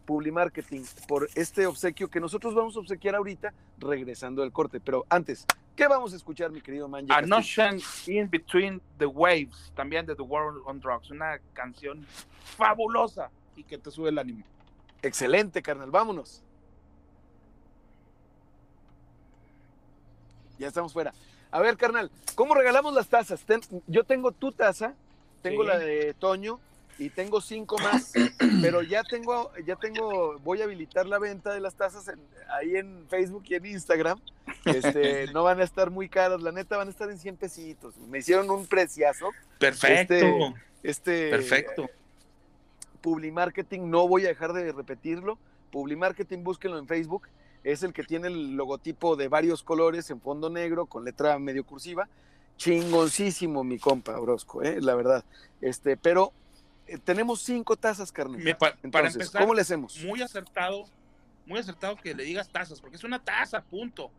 Publimarketing, por este obsequio que nosotros vamos a obsequiar ahorita, regresando del corte. Pero antes, ¿qué vamos a escuchar, mi querido Manje? A Notion in Between the Waves, también de The World on Drugs. Una canción fabulosa y que te sube el ánimo. Excelente, carnal. Vámonos. Ya estamos fuera. A ver, carnal, ¿cómo regalamos las tazas? yo tengo tu taza, tengo la de Toño y tengo cinco más, (clears throat) pero ya tengo, ya tengo, voy a habilitar la venta de las tazas en- ahí en Facebook y en Instagram. Este, (laughs) no van a estar muy caras, la neta van a estar en 100 pesitos. Me hicieron un preciazo. Perfecto. Este, Este perfecto. Publimarketing, no voy a dejar de repetirlo. Publimarketing, búsquenlo en Facebook. Es el que tiene el logotipo de varios colores en fondo negro con letra medio cursiva. Chingoncísimo, mi compa Orozco, ¿eh? la verdad. Este, pero eh, tenemos cinco tazas, carnal. Me- pa- para Entonces, empezar, ¿cómo le hacemos? muy acertado, muy acertado que le digas tazas, porque es una taza, punto.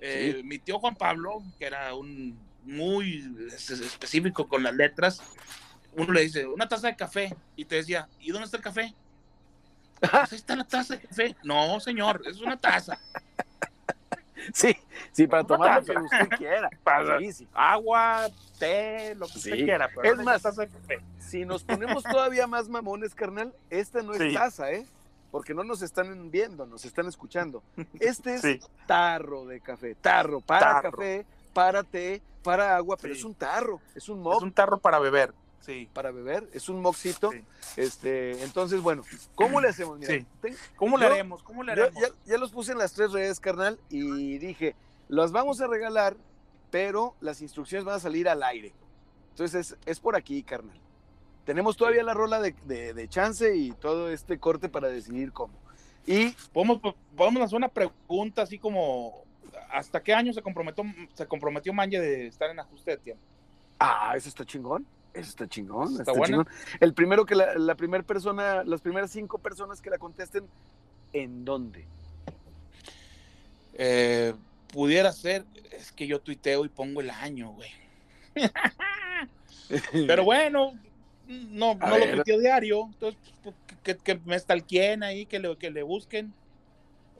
Eh, Mi tío Juan Pablo, que era un muy es- es- específico con las letras, uno le dice, una taza de café, y te decía, ¿y dónde está el café? Pues ahí está la taza de café. No, señor, es una taza. Sí, sí, para tomar lo que usted quiera. Para- Sí. Agua, té, lo que Sí. usted quiera, pero Es es más, taza de café. Si nos ponemos todavía más mamones, carnal, esta no es Sí. taza, ¿eh? Porque no nos están viendo, nos están escuchando. Este es tarro de café, tarro para Tarro. café, para té, para agua, pero es un tarro, es un Es mug un tarro para beber. Sí. para beber, es un moxito. Sí. Este, entonces, bueno, ¿cómo le hacemos? Mira, Sí. ten- ¿Cómo le Yo- haremos? ¿Cómo le haremos? ya, ya los puse en las tres redes, carnal, y dije, las vamos a regalar, pero las instrucciones van a salir al aire. Entonces, es, es por aquí, carnal. Tenemos todavía la rola de, de- de chance y todo este corte para decidir cómo. Y Podemos, podemos hacer una pregunta así como ¿hasta qué año se comprometió, se comprometió Manje de estar en ajuste de tiempo? Ah, eso está chingón. Eso está chingón. Está chingón. El primero que la, la primera persona, las primeras cinco personas que la contesten, ¿en dónde? Eh, pudiera ser, es que yo tuiteo y pongo el año, güey. (laughs) Pero bueno, no, no lo tuiteo diario, entonces pues, que, que me stalkeen ahí, que le, que le busquen.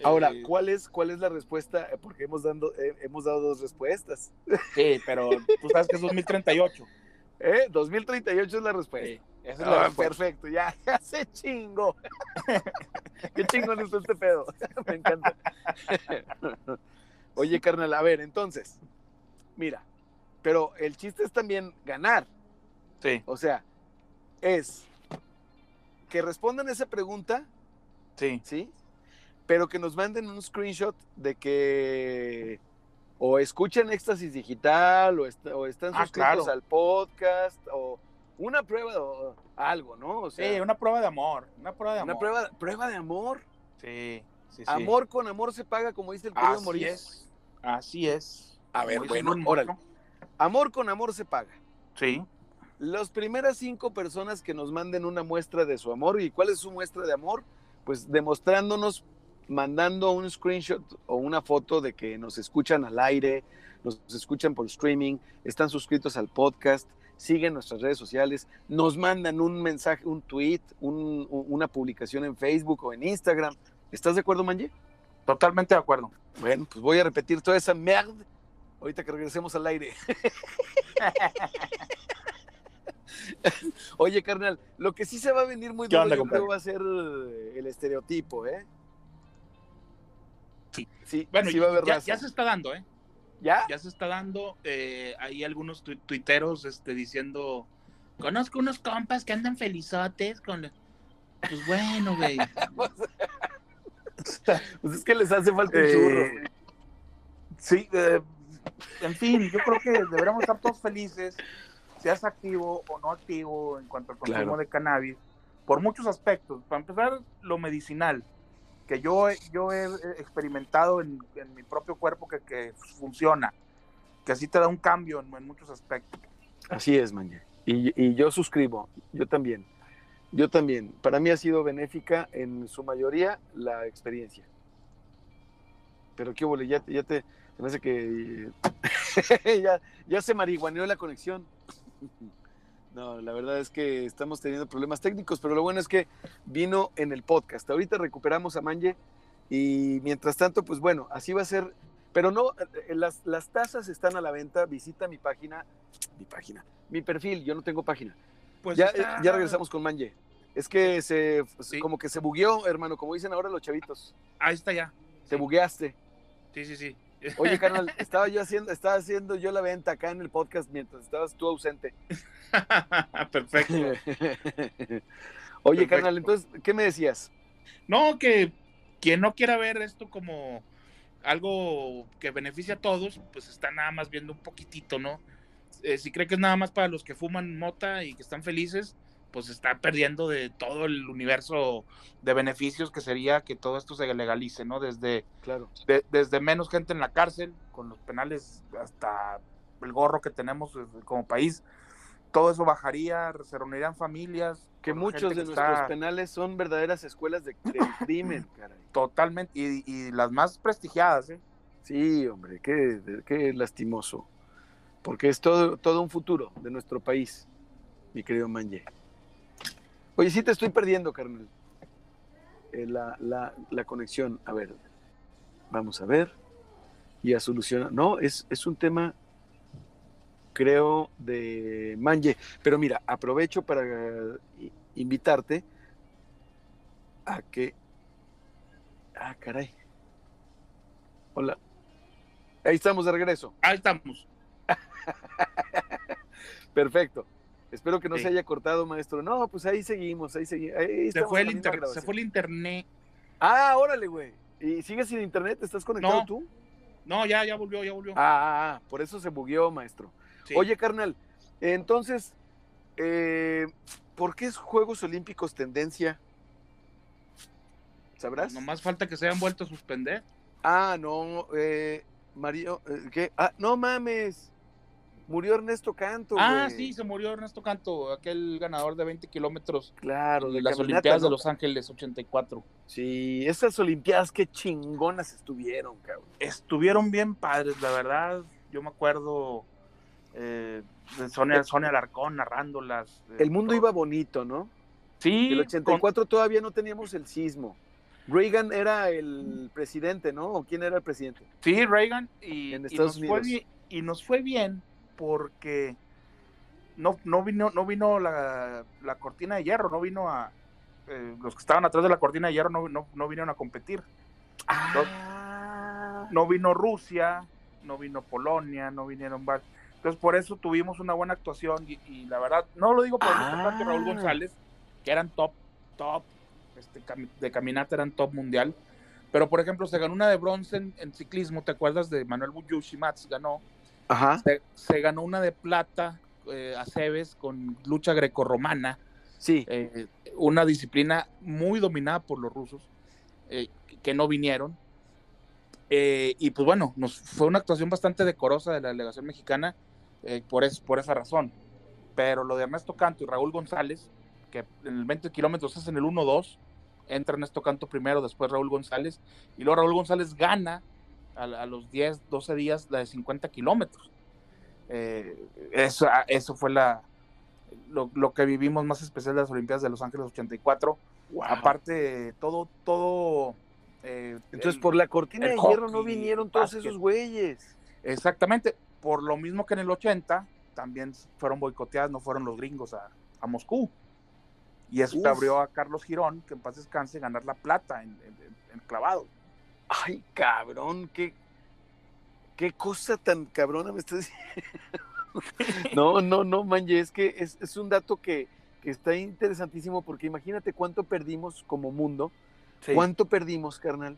Ahora, Eh, ¿cuál es, ¿cuál es la respuesta? Porque hemos, dando, eh, hemos dado dos respuestas. sí, pero tú sabes que es 2038. ¿Eh? 2038 es la respuesta. Sí, esa es la Ah, respuesta. perfecto, ya, (laughs) ya se chingo. (laughs) Qué chingón está este pedo. (laughs) Me encanta. Oye, carnal, a ver, entonces, mira, pero el chiste es también ganar. Sí, O sea, es que respondan esa pregunta, sí. ¿sí? Pero que nos manden un screenshot de que o escuchen Éxtasis Digital o, est- o están Ah, suscritos claro. al podcast o una prueba o algo, ¿no? O sea, Sí, una prueba de amor, una prueba de amor. una prueba, prueba de amor. Sí, sí, sí. Amor con amor se paga, como dice el querido Así Moris. es. Así es. A ver, bueno, órale. Amor con amor se paga. Sí. Las primeras cinco personas que nos manden una muestra de su amor, ¿y cuál es su muestra de amor? Pues demostrándonos, mandando un screenshot o una foto de que nos escuchan al aire, nos escuchan por streaming, están suscritos al podcast, siguen nuestras redes sociales, nos mandan un mensaje, un tweet, un- un- una publicación en Facebook o en Instagram. ¿Estás de acuerdo, Manje? Totalmente de acuerdo. Bueno, pues voy a repetir toda esa mierda ahorita que regresemos al aire. (laughs) Oye, carnal, lo que sí se va a venir muy ¿Qué duro, onda, yo creo, va a ser el estereotipo, ¿eh? Sí. Sí, Bueno, sí va a haber ya, se está dando, ¿eh? ¿Ya? Ya se está dando. eh, hay algunos tu- tuiteros este, diciendo: Conozco unos compas que andan felizotes con. la-". Pues bueno, güey. (laughs) Pues es que les hace falta un Eh, churro. güey. Sí, eh, en fin, yo creo que deberíamos estar todos felices, seas activo o no activo en cuanto al consumo Claro. de cannabis, por muchos aspectos. Para empezar, lo medicinal, que yo, yo he eh, experimentado en, en mi propio cuerpo que, que funciona, que así te da un cambio en, muchos aspectos. Así es, Manje. Y, y yo suscribo, yo también. Yo también. Para mí ha sido benéfica en su mayoría la experiencia. Pero qué huele, ya, te- hace que (laughs) ya, ya se marihuaneó la conexión. No, la verdad es que estamos teniendo problemas técnicos, pero lo bueno es que vino en el podcast. Ahorita recuperamos a Manje y mientras tanto, pues bueno, así va a ser. Pero no, eh, las, las tazas están a la venta. Visita mi página, mi página, mi perfil. Yo no tengo página. Pues ya, está- ya regresamos con Manje. Es que se, Sí. como que se bugueó, hermano, como dicen ahora los chavitos. Ahí está ya. Te Sí. bugueaste. Sí, sí, sí. Oye, (laughs) carnal, estaba yo haciendo, estaba haciendo yo la venta acá en el podcast mientras estabas tú ausente. (laughs) Perfecto. (laughs) Oye, Perfecto. carnal, entonces, ¿qué me decías? No, que quien no quiera ver esto como algo que beneficia a todos, pues está nada más viendo un poquitito, ¿no? Eh, si cree que es nada más para los que fuman mota y que están felices, pues está perdiendo de todo el universo de beneficios que sería que todo esto se legalice, ¿no? Desde, Claro. de- desde menos gente en la cárcel, con los penales hasta el gorro que tenemos eh, como país, todo eso bajaría, se reunirían familias. Que muchos de que nuestros está- penales son verdaderas escuelas de, del (laughs) crimen, caray. Totalmente, y, y las más prestigiadas, ¿eh? Sí, hombre, qué, qué lastimoso. Porque es todo, todo un futuro de nuestro país, mi querido Manje. Oye, sí te estoy perdiendo, carnal. Eh, la, la, la conexión. A ver, vamos a ver. Y a solucionar. No, es, es un tema, creo, de Manje. Pero mira, aprovecho para eh, invitarte a que... Ah, caray. Hola. Ahí estamos de regreso. Ahí estamos. (laughs) Perfecto. Espero que no Sí. se haya cortado, maestro. No, pues ahí seguimos, ahí seguimos. Ahí Se fue, el inter- se fue el internet. Ah, órale, güey. ¿Y sigues sin internet? ¿Estás conectado No. tú? No, ya, ya volvió, ya volvió. Ah, ah, ah, por eso se bugueó, maestro. Sí. Oye, carnal, entonces, eh, ¿por qué es Juegos Olímpicos tendencia? ¿Sabrás? Nomás falta que se hayan vuelto a suspender. Ah, no, eh, Mario, eh, ¿qué? Ah, no mames. Murió Ernesto Canto, ah, sí, se murió Ernesto Canto, aquel ganador de 20 kilómetros Claro, de las Olimpiadas ¿no? de Los Ángeles 84. Sí, esas Olimpiadas qué chingonas estuvieron, cabrón. Estuvieron bien padres, la verdad. Yo me acuerdo eh, de Sonia, Sonia Alarcón narrándolas. eh, El mundo todo. iba bonito, ¿no? Sí, El con- 84 todavía no teníamos el sismo. Reagan era el presidente, ¿no? ¿O quién era el presidente? Sí, Reagan, y, En y Estados nos fue Unidos. bien, y nos fue bien porque no, no vino, no vino la, la cortina de hierro, no vino a eh, los que estaban atrás de la cortina de hierro no, no, no vinieron a competir. Ah, No vino Rusia, no vino Polonia, no vinieron varios. Entonces por eso tuvimos una buena actuación y, y la verdad, no lo digo por Canto y Raúl Ah. González, que eran top, top, este, de caminata eran top mundial. Pero, por ejemplo, se ganó una de bronce en, en ciclismo, ¿te acuerdas de Manuel Buyushi Mats? Ganó. Ajá. Se, se ganó una de plata eh, a Cebes con lucha grecorromana, Sí. eh, una disciplina muy dominada por los rusos, eh, que- no vinieron. Eh, y pues bueno, nos, fue una actuación bastante decorosa de la delegación mexicana por, es, por esa razón. Pero lo de Ernesto Canto y Raúl González, que en el 20 kilómetros es en el 1-2, entra Ernesto Canto primero, después Raúl González, y luego Raúl González gana a, a los 10, 12 días la de 50 kilómetros. Eh, eso, eso fue la, lo, lo que vivimos más especial de las Olimpiadas de Los Ángeles 84. Wow. Aparte, todo, todo. eh, Entonces, el- por la cortina de hierro no vinieron todos básquet. esos güeyes. Exactamente. Por lo mismo que en el 80, también fueron boicoteadas, no fueron los gringos a, a Moscú. Y eso Uf. abrió a Carlos Girón, que en paz descanse, ganar la plata en, en- en clavado. Ay, cabrón, qué, qué cosa tan cabrona me estás diciendo. (laughs) No, no, no, manje, es que es, es un dato que, que está interesantísimo porque imagínate cuánto perdimos como mundo, cuánto perdimos, carnal,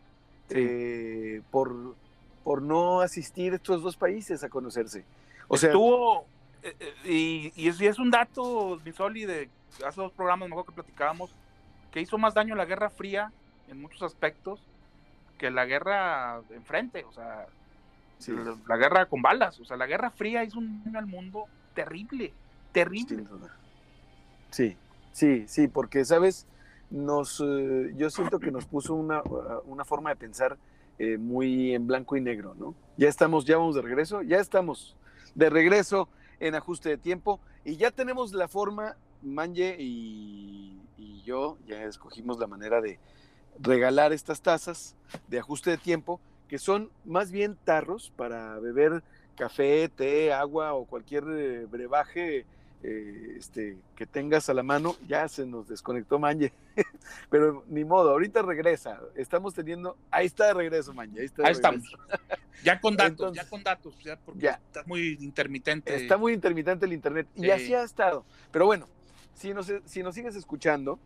Sí. eh, por, por no asistir estos dos países a conocerse. O sea, Estuvo, eh, eh, y, y es, y es un dato, Misoli, de hace dos programas mejor que platicábamos, que hizo más daño la Guerra Fría en muchos aspectos que la guerra enfrente, o sea, sí, la, la guerra con balas, o sea, la Guerra Fría hizo un daño al mundo terrible, terrible. sin duda. Sí, sí, sí, porque, ¿sabes? Nos, eh, yo siento que nos puso una, una forma de pensar eh, muy en blanco y negro, ¿no? Ya estamos, ya vamos de regreso, ya estamos de regreso en ajuste de tiempo y ya tenemos la forma, Manje y, y yo ya escogimos la manera de regalar estas tazas de ajuste de tiempo, que son más bien tarros para beber café, té, agua o cualquier eh, brebaje eh, este, que tengas a la mano. Ya se nos desconectó Manje, (laughs) pero ni modo, ahorita regresa. Estamos teniendo, ahí está de regreso, Manje. Ahí, está de Ahí regreso. estamos. (laughs) Ya con datos, Entonces- ya con datos, ya porque Ya. está muy intermitente. Está muy intermitente el internet y Sí. así ha estado. Pero bueno, si nos, si nos sigues escuchando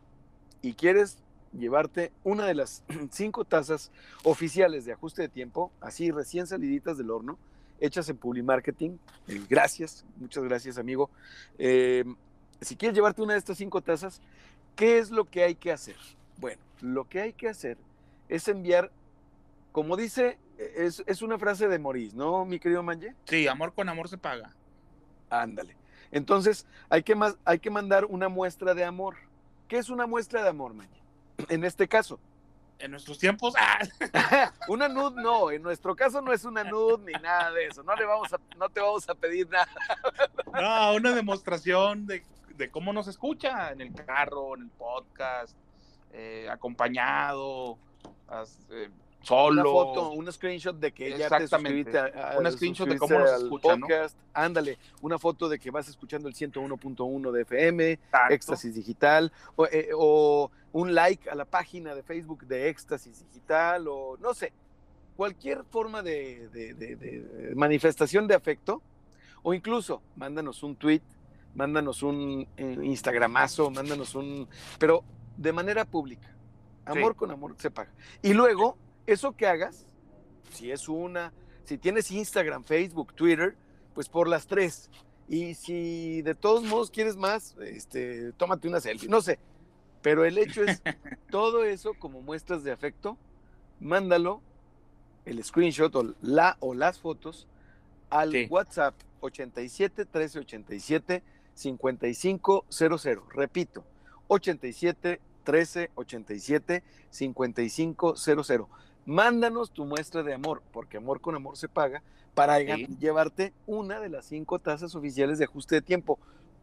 y quieres llevarte una de las (clears throat) cinco tazas oficiales de ajuste de tiempo, así recién saliditas del horno, hechas en Publimarketing, eh, gracias, muchas gracias amigo. Eh, si quieres llevarte una de estas cinco tazas, ¿qué es lo que hay que hacer? Bueno, lo que hay que hacer es enviar, como dice, es, es una frase de Maurice, ¿no, mi querido Manje? Sí, amor con amor se paga. Ándale. Entonces, hay que, más, hay que mandar una muestra de amor. ¿Qué es una muestra de amor, Maña? En este caso. En nuestros tiempos, ¡ah! (laughs) una nud no, en nuestro caso no es una nud ni nada de eso. No, le vamos a, no te vamos a pedir nada. no, una demostración de, de cómo nos escucha en el carro, en el podcast, eh, acompañado, as- eh, solo. Una foto, un screenshot de que ya te suscribiste a, a- Un screenshot de cómo nos al escucha, ¿no? Ándale, una foto de que vas escuchando el 101.1 de FM, Exacto. Éxtasis Digital, o, eh, o un like a la página de Facebook de Éxtasis Digital, o no sé, cualquier forma de, de- de- de manifestación de afecto, o incluso mándanos un tweet, mándanos un eh, Instagramazo, mándanos un, pero de manera pública. Amor Sí. con amor se paga. Y luego, eso que hagas, si es una, si tienes Instagram, Facebook, Twitter, pues por las tres. Y si de todos modos quieres más, este, tómate una selfie, no sé. Pero el hecho es, (laughs) todo eso como muestras de afecto, mándalo, el screenshot o la o las fotos al Sí. WhatsApp 87 13 87 5500. Repito, 87 13 87 5500. Mándanos tu muestra de amor, porque amor con amor se paga, para Sí. llevarte una de las cinco tasas oficiales de ajuste de tiempo.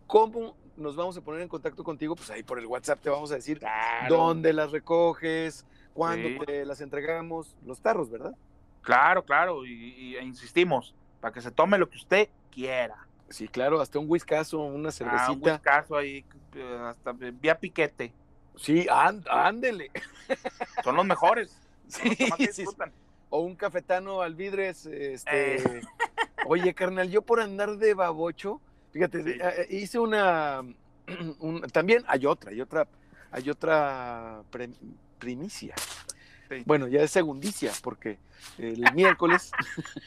¿Cómo nos vamos a poner en contacto contigo? Pues ahí por el WhatsApp te vamos a decir Claro, dónde las recoges, cuándo Sí. te las entregamos, los tarros, ¿verdad? claro, claro, y, y- e insistimos, para que se tome lo que usted quiera. Sí, claro, hasta un whiskazo, una Ah, un cervecita. caso ahí, eh, hasta vía piquete. sí, án- ándele. Son los mejores. Sí, son los que más sí, disfrutan. o un cafetano al vidres, este, Eh. (laughs) oye, carnal, yo por andar de babocho, fíjate, Sí. eh, hice una, (clears throat) un- también hay otra, hay otra, hay otra pre- primicia. Sí. Bueno, ya es segundicia, porque el miércoles, (laughs)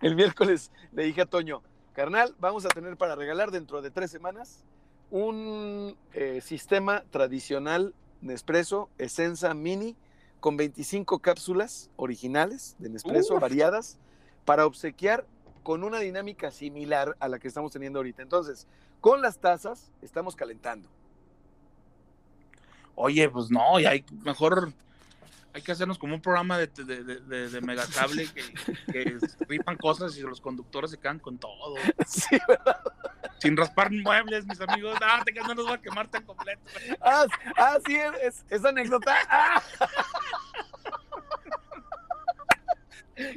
el miércoles le dije a Toño, carnal, vamos a tener para regalar dentro de tres semanas un eh, sistema tradicional Nespresso Essenza Mini con 25 cápsulas originales de Nespresso Uf. variadas para obsequiar con una dinámica similar a la que estamos teniendo ahorita. Entonces, con las tazas estamos calentando. Oye, pues no, y hay mejor hay que hacernos como un programa de, de, de, de- megacable que, que (laughs) rifan cosas y los conductores se quedan con todo. Sí, ¿verdad? Sin raspar muebles, mis amigos. Ah, te quedas, no los voy a quemar tan completo. Ah, ah, sí, es, anécdota. Ah. (laughs)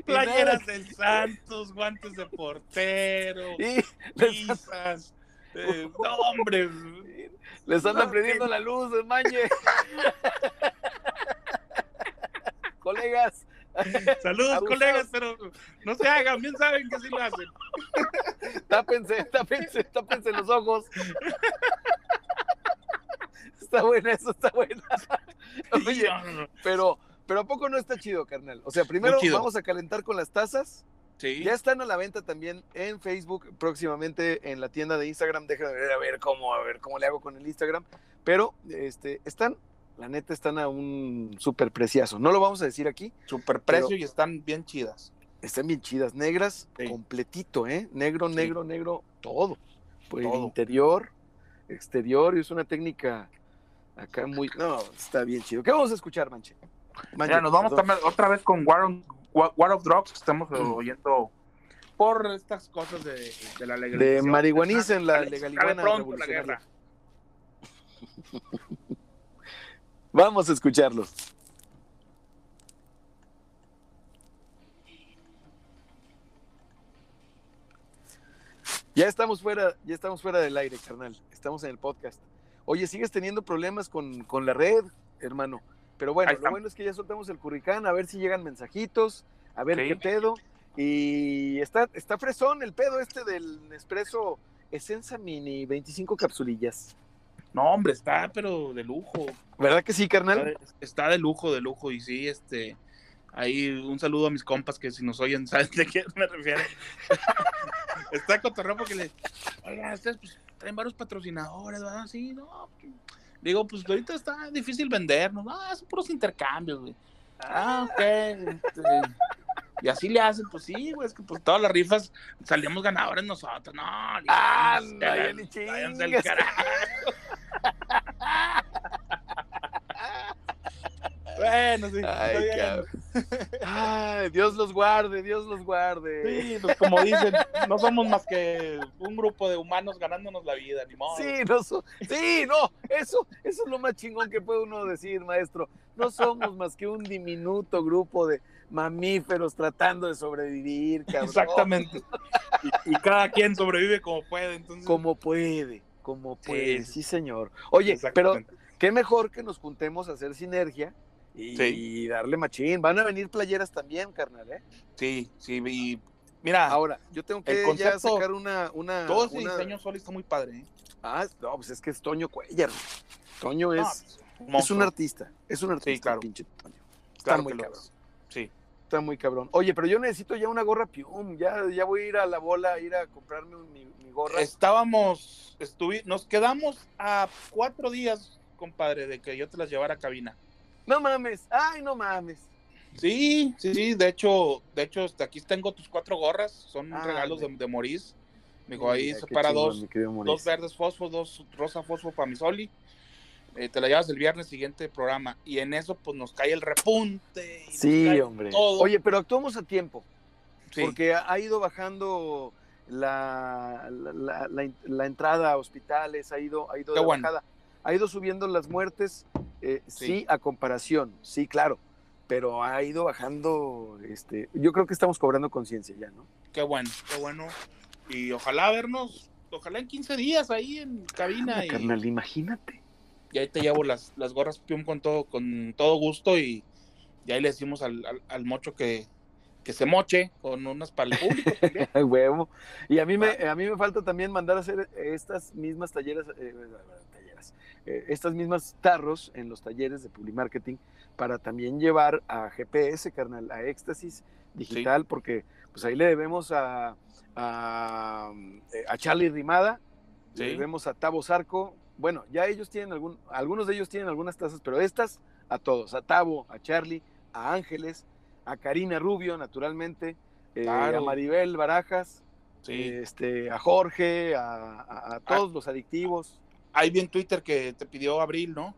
Playeras del Santos, guantes de portero, y pizzas. eh, no, hombre. (laughs) les andan No, prendiendo que- la luz, mañe. Colegas. (laughs) Saludos, Abusados. colegas, pero no se hagan, bien saben que sí lo hacen. Tápense, tápense, tápense los ojos. (laughs) Está buena, eso está buena. Oye, pero, pero ¿a poco no está chido, carnal? O sea, primero vamos a calentar con las tazas. Sí. Ya están a la venta también en Facebook, próximamente en la tienda de Instagram. Déjame ver a ver cómo, a ver cómo le hago con el Instagram. Pero este, están, la neta, están a un súper preciazo. No lo vamos a decir aquí. Super precio y están bien chidas. Están bien chidas, negras, Sí. completito, ¿eh? Negro, Sí. negro, negro, todo. Pues Todo. interior, exterior, y es una técnica acá muy. No, está bien chido. ¿Qué vamos a escuchar, Manche? Manche, Mira, nos vamos también otra vez con War, on- War- of Drugs, que estamos Mm. oyendo por estas cosas de, de la De legalización. marihuaniza en la pronto la guerra. (laughs) Vamos a escucharlos. Ya estamos fuera, ya estamos fuera del aire, carnal. Estamos en el podcast. Oye, sigues teniendo problemas con, con la red, hermano. Pero bueno, lo bueno es que ya soltamos el curricán, a ver si llegan mensajitos, a ver qué pedo. Y está, está fresón el pedo este del Nespresso Essenza Mini, 25 capsulillas. No, hombre, está, pero de lujo. ¿Verdad que sí, carnal? Está de, lujo, de lujo. Y sí, este. Ahí un saludo a mis compas que si nos oyen, (laughs) ¿saben de qué me refiero? (laughs) está cotorreo porque le. Oiga, ustedes pues, traen varios patrocinadores, ¿verdad? Sí, no. Digo, pues ahorita está difícil vendernos. No, son puros intercambios, güey. Ah, ok. Este, y así le hacen, pues sí, güey, es que pues todas las rifas salíamos ganadores nosotros. No, ah, no, el carajo. Bueno, sí. Ay, Dios los guarde, Dios los guarde. Sí, pues como dicen, no somos más que un grupo de humanos ganándonos la vida, ni modo. Sí, no, sí, no, eso, eso es lo más chingón que puede uno decir, maestro. No somos más que un diminuto grupo de mamíferos tratando de sobrevivir, cabrón. Exactamente. Y, cada quien sobrevive como puede, entonces. Como puede, como puede, sí, señor. Oye, pero qué mejor que nos juntemos a hacer sinergia y, darle machín. Van a venir playeras también, carnal, ¿eh? Sí, sí, y mira. Ahora, yo tengo que ya sacar una. una todo ese diseño solo está muy padre, ¿eh? Ah, no, pues es que es Toño Cuellar. Toño es. Pues, es un artista, es un artista, claro. pinche Toño. Está muy cabrón. Sí está muy cabrón. Oye, pero yo necesito ya una gorra Pium, ya, ya voy a ir a la bola, a ir a comprarme mi, gorra. Estábamos, estuvi, nos quedamos a cuatro días, compadre, de que yo te las llevara a cabina. No mames, ay, no mames. Sí, sí, sí, de hecho, de hecho, hasta aquí tengo tus cuatro gorras, son ah, regalos de, de Moris. Me dijo, ahí para dos, dos verdes fosfo, dos rosa fosfo para mi Soli. Eh, te la llevas el viernes siguiente programa y en eso pues nos cae el repunte. sí, hombre. Oye, pero actuamos a tiempo. Porque ha ido bajando la, la, entrada a hospitales, ha ido, ha ido bajada. Ha ido subiendo las muertes, eh, sí. a comparación, sí, claro, pero ha ido bajando, este, yo creo que estamos cobrando conciencia ya, ¿no? Qué bueno, qué bueno. Y ojalá vernos, ojalá en 15 días ahí en cabina. carnal, imagínate y ahí te llevo las, las gorras Pium con todo, con todo gusto y, y ahí le decimos al, al, mocho que, que se moche con unas para el público también. (laughs) Huevo. Y a mí, me, a mí me falta también mandar a hacer estas mismas talleres, eh, talleres eh, estas mismas tarros en los talleres de Publimarketing para también llevar a GPS, carnal, a Éxtasis Digital, porque pues ahí le debemos a, a, a Charlie Rimada, le debemos a Tavo Zarco, bueno, ya ellos tienen algún, algunos de ellos tienen algunas tazas, pero estas a todos, a Tavo, a Charlie, a Ángeles, a Karina Rubio, naturalmente, eh, a Maribel Barajas, este, a Jorge, a, todos los adictivos. Hay bien Twitter que te pidió Abril, ¿no?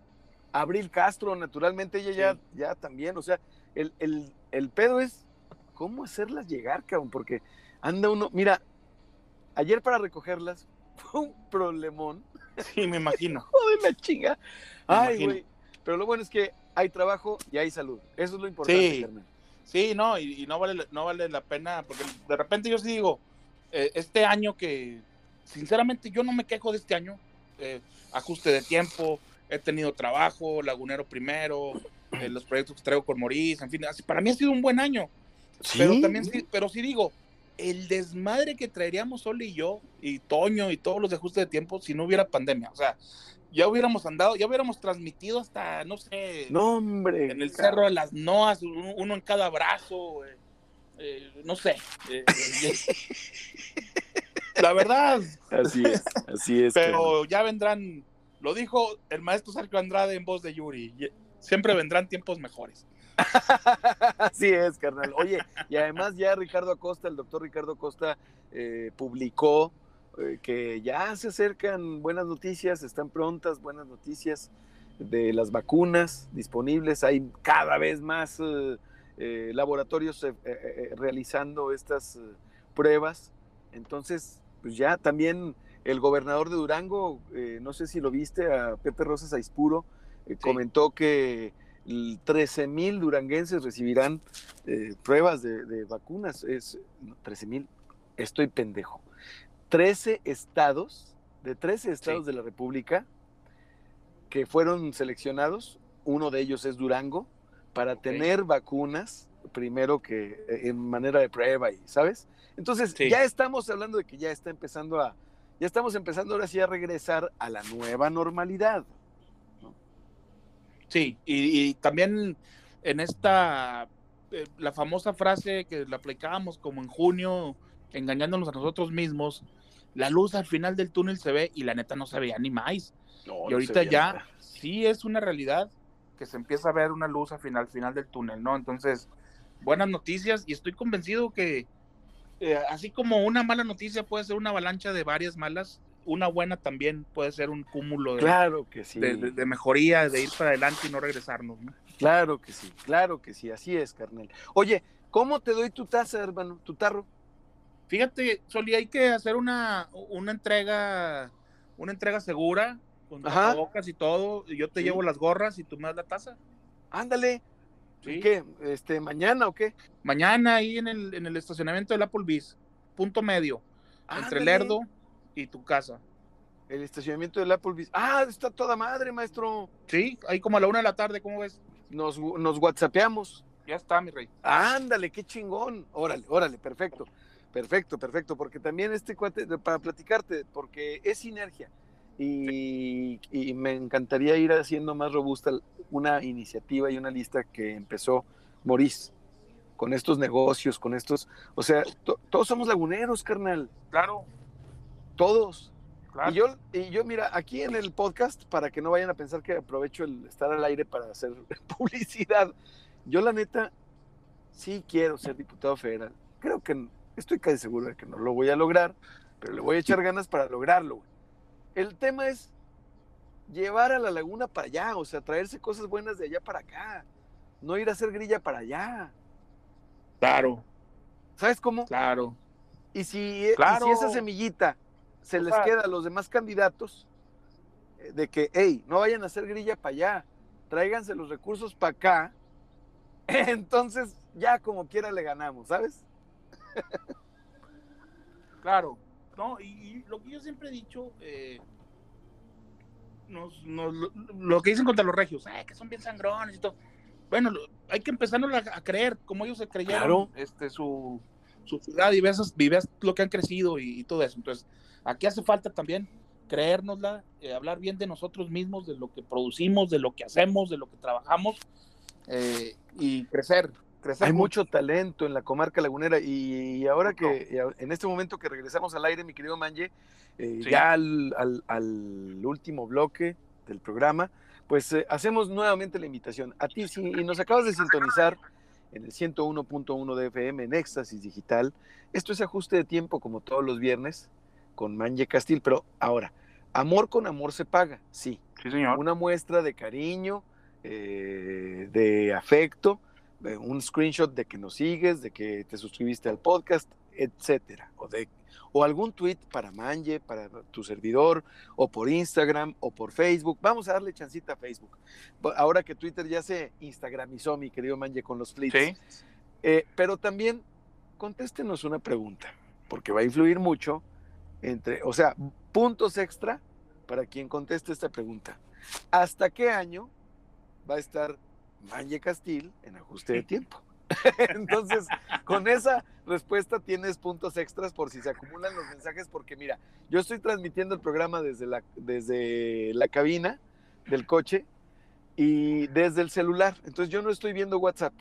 Abril Castro, naturalmente, ella ya, ya también, o sea, el, el, el pedo es cómo hacerlas llegar, cabrón, porque anda uno, mira, ayer para recogerlas (laughs) fue un problemón (laughs) Sí, me imagino. (laughs) Joder, la chinga. Ay, güey. Pero lo bueno es que hay trabajo y hay salud. Eso es lo importante, sí. Sí, no, y, no, vale, no vale la pena, porque de repente yo sí digo, eh, este año que, sinceramente, yo no me quejo de este año. Eh, ajuste de tiempo, he tenido trabajo, Lagunero primero, eh, los proyectos que traigo con Maurice, en fin, para mí ha sido un buen año. ¿Sí? Pero también, pero sí digo, el desmadre que traeríamos Sol y yo, y Toño y todos los ajustes de tiempo si no hubiera pandemia. O sea, ya hubiéramos andado, ya hubiéramos transmitido hasta, no sé, no, hombre, en el Cerro de las Noas, uno en cada brazo, eh, no sé. Eh, eh, la verdad. Así es, así es. Pero ya vendrán, lo dijo el maestro Sergio Andrade en voz de Yuri, siempre vendrán tiempos mejores. (laughs) Así es, carnal. Oye, y además ya Ricardo Acosta, el doctor Ricardo Acosta, eh, publicó eh, que ya se acercan buenas noticias, están prontas buenas noticias de las vacunas disponibles. Hay cada vez más eh, laboratorios realizando estas pruebas. Entonces, pues ya también el gobernador de Durango, no sé si lo viste, a Pepe Rosas Aispuro, comentó que 13 mil duranguenses recibirán eh, pruebas de, vacunas. Es 13 mil, estoy pendejo. 13 estados, de 13 estados de la República, que fueron seleccionados, uno de ellos es Durango, para tener vacunas, primero que eh, en manera de prueba, y ¿sabes? Entonces, ya estamos hablando de que ya está empezando a, ya estamos empezando ahora sí a regresar a la nueva normalidad. Sí, y, también en esta, eh, la famosa frase que la aplicábamos como en junio, engañándonos a nosotros mismos, la luz al final del túnel se ve y la neta no se veía ni más. y ahorita ya sí es una realidad que se empieza a ver una luz al final, final del túnel, ¿no? Entonces, buenas noticias y estoy convencido que eh, así como una mala noticia puede ser una avalancha de varias malas, una buena también puede ser un cúmulo de, claro que sí. de, mejoría, de ir para adelante y no regresarnos. Claro que sí, claro que sí, así es, carnal. Oye, ¿cómo te doy tu taza, hermano, tu tarro? Fíjate, Soli, hay que hacer una, una entrega, una entrega segura, con bocas y todo. Yo te llevo las gorras y tú me das la taza. Ándale. ¿Sí? ¿Qué? Este, ¿Mañana o qué? Mañana ahí en el, en el estacionamiento del Applebee's, punto medio, entre Lerdo y tu casa. El estacionamiento del Applebee's. Ah, está toda madre, maestro. Sí, ahí como a la una de la tarde, ¿cómo ves? Nos, nos whatsappeamos. Ya está, mi rey. Ándale, qué chingón. Órale, órale, perfecto. Perfecto, perfecto, porque también este cuate, para platicarte, porque es sinergia y, y, me encantaría ir haciendo más robusta una iniciativa y una lista que empezó Maurice con estos negocios, con estos, o sea, todos somos laguneros, carnal. Claro. Todos. Y yo, y yo, mira, aquí en el podcast, para que no vayan a pensar que aprovecho el estar al aire para hacer (laughs) publicidad, yo la neta sí quiero ser diputado federal. Creo que Estoy casi seguro de que no lo voy a lograr, pero le voy a echar ganas para lograrlo. El tema es llevar a la laguna para allá, o sea, traerse cosas buenas de allá para acá, no ir a hacer grilla para allá. Claro. ¿Sabes cómo? Claro. Y si, e, si esa semillita se les queda a los demás candidatos eh, de que, hey, no vayan a hacer grilla para allá, tráiganse los recursos para acá, (laughs) entonces ya como quiera le ganamos, ¿sabes? claro, ¿no? Y, lo que yo siempre he dicho, eh, lo, que dicen contra los regios, que son bien sangrones y todo. Bueno, hay que empezarnos a, creer, como ellos se creyeron este, su, ciudad y ves, lo que han crecido y, todo eso. Entonces, aquí hace falta también creérnosla, eh, hablar bien de nosotros mismos, de lo que producimos, de lo que hacemos, de lo que trabajamos eh, y crecer, hay mucho talento en la comarca lagunera y, ahora que en este momento que regresamos al aire, mi querido Manje, eh, ya al, último bloque del programa, pues hacemos nuevamente la invitación. A ti, si nos acabas de sintonizar en el 101.1 de FM en Éxtasis Digital, esto es ajuste de tiempo como todos los viernes con Manje Castil, pero ahora, amor con amor se paga, sí. Sí, señor. Una muestra de cariño, eh, de afecto un screenshot de que nos sigues, de que te suscribiste al podcast, etcétera, o de o algún tweet para Manje, para tu servidor, o por Instagram, o por Facebook. Vamos a darle chancita a Facebook. Ahora que Twitter ya se instagramizó, mi querido Manje, con los fleets. Eh, pero también contéstenos una pregunta, porque va a influir mucho entre, o sea, puntos extra para quien conteste esta pregunta. ¿Hasta qué año va a estar Manje Castil en ajuste de tiempo. (laughs) Entonces, con esa respuesta tienes puntos extras por si se acumulan los mensajes, porque mira, yo estoy transmitiendo el programa desde la, desde la cabina del coche y desde el celular. Entonces yo no estoy viendo WhatsApp.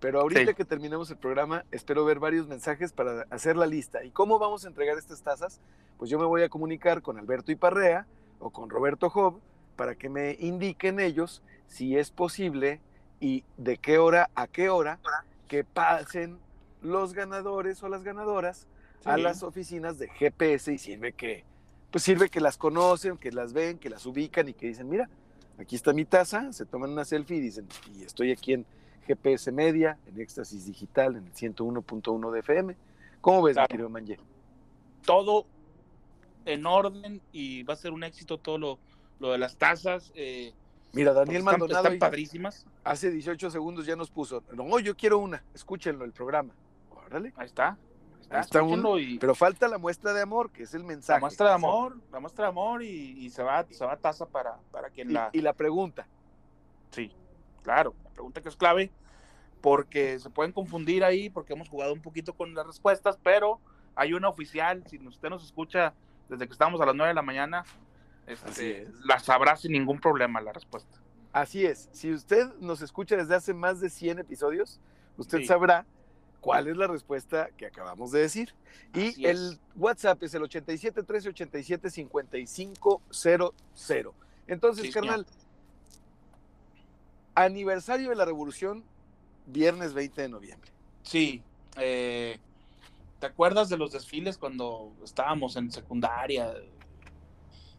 Pero ahorita que terminemos el programa, espero ver varios mensajes para hacer la lista. ¿Y cómo vamos a entregar estas tazas? Pues yo me voy a comunicar con Alberto Iparrea o con Roberto Job para que me indiquen ellos si es posible y de qué hora a qué hora que pasen los ganadores o las ganadoras a las oficinas de GPS y sirve que, pues sirve que las conocen, que las ven, que las ubican y que dicen, mira, aquí está mi taza, se toman una selfie y dicen, y estoy aquí en GPS Media, en Éxtasis Digital, en el 101.1 de FM. ¿Cómo ves, mi querido Manje? Todo en orden y va a ser un éxito todo lo, lo de las tazas. Eh, Mira, Daniel Maldonado. Están padrísimas. Hace 18 segundos ya nos puso. No, yo quiero una. Escúchenlo, el programa. Órale. Ahí está. Está uno, pero falta la muestra de amor, que es el mensaje. La muestra de amor, la muestra de amor y, se va, se va a taza para, para quien la. Y la pregunta. Sí, claro, la pregunta que es clave, porque se pueden confundir ahí, porque hemos jugado un poquito con las respuestas, pero hay una oficial, si usted nos escucha desde que estamos a las 9 de la mañana, este, la sabrá sin ningún problema la respuesta. Así es, si usted nos escucha desde hace más de 100 episodios, usted sabrá cuál es la respuesta que acabamos de decir. Y el WhatsApp es el 87 13 87 55 00. Entonces, carnal, aniversario de la revolución, viernes 20 de noviembre. Sí. Eh, ¿Te acuerdas de los desfiles cuando estábamos en secundaria?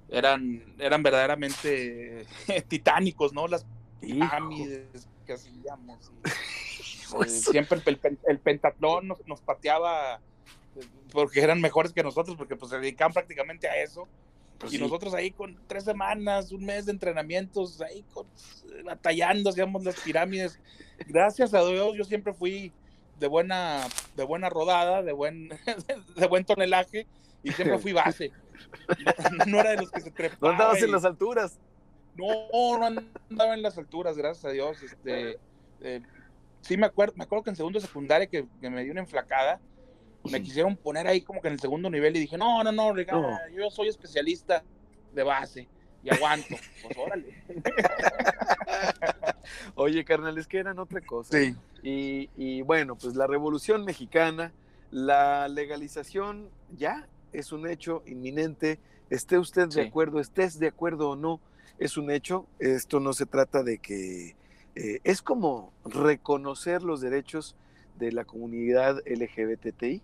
Eran, eran verdaderamente (laughs) titánicos, ¿no? Las pirámides que hacíamos. (laughs) Eh, siempre el, pentatlón nos, pateaba eh, porque eran mejores que nosotros, porque pues se dedicaban prácticamente a eso. Pues y nosotros ahí con tres semanas, un mes de entrenamientos, ahí con, batallando, hacíamos las pirámides. Gracias a Dios, yo siempre fui de buena, de buena rodada, de buen, (laughs) de buen tonelaje, y siempre fui base. No, era de los que se trepaban. ¿No andabas en las alturas? No, no andaba en las alturas, gracias a Dios. Este, eh, sí me acuerdo, me acuerdo que en segundo de secundaria que, me dio una enflacada, me quisieron poner ahí como que en el segundo nivel y dije, no, no, no, yo soy especialista de base y aguanto. (laughs) Pues órale. (laughs) Oye, carnal, es que eran otra cosa. Sí. Y, bueno, pues la revolución mexicana, la legalización ya es un hecho inminente. Esté usted de acuerdo, estés de acuerdo o no, es un hecho. Esto no se trata de que eh, es como reconocer los derechos de la comunidad LGBTI.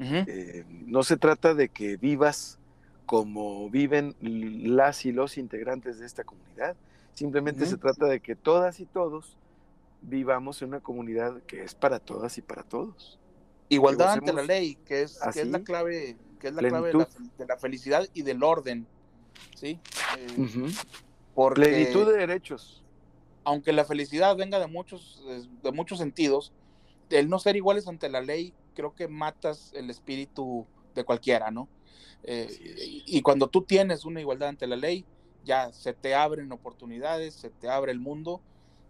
Eh, no se trata de que vivas como viven las y los integrantes de esta comunidad. Simplemente se trata de que todas y todos vivamos en una comunidad que es para todas y para todos. Igualdad ante la ley, que es, es la clave, que es la clave de la, felicidad y del orden. ¿sí? Eh, Plenitud de derechos aunque la felicidad venga de muchos, de muchos sentidos, el no ser iguales ante la ley, creo que matas el espíritu de cualquiera, ¿no? Eh, y, cuando tú tienes una igualdad ante la ley, ya se te abren oportunidades, se te abre el mundo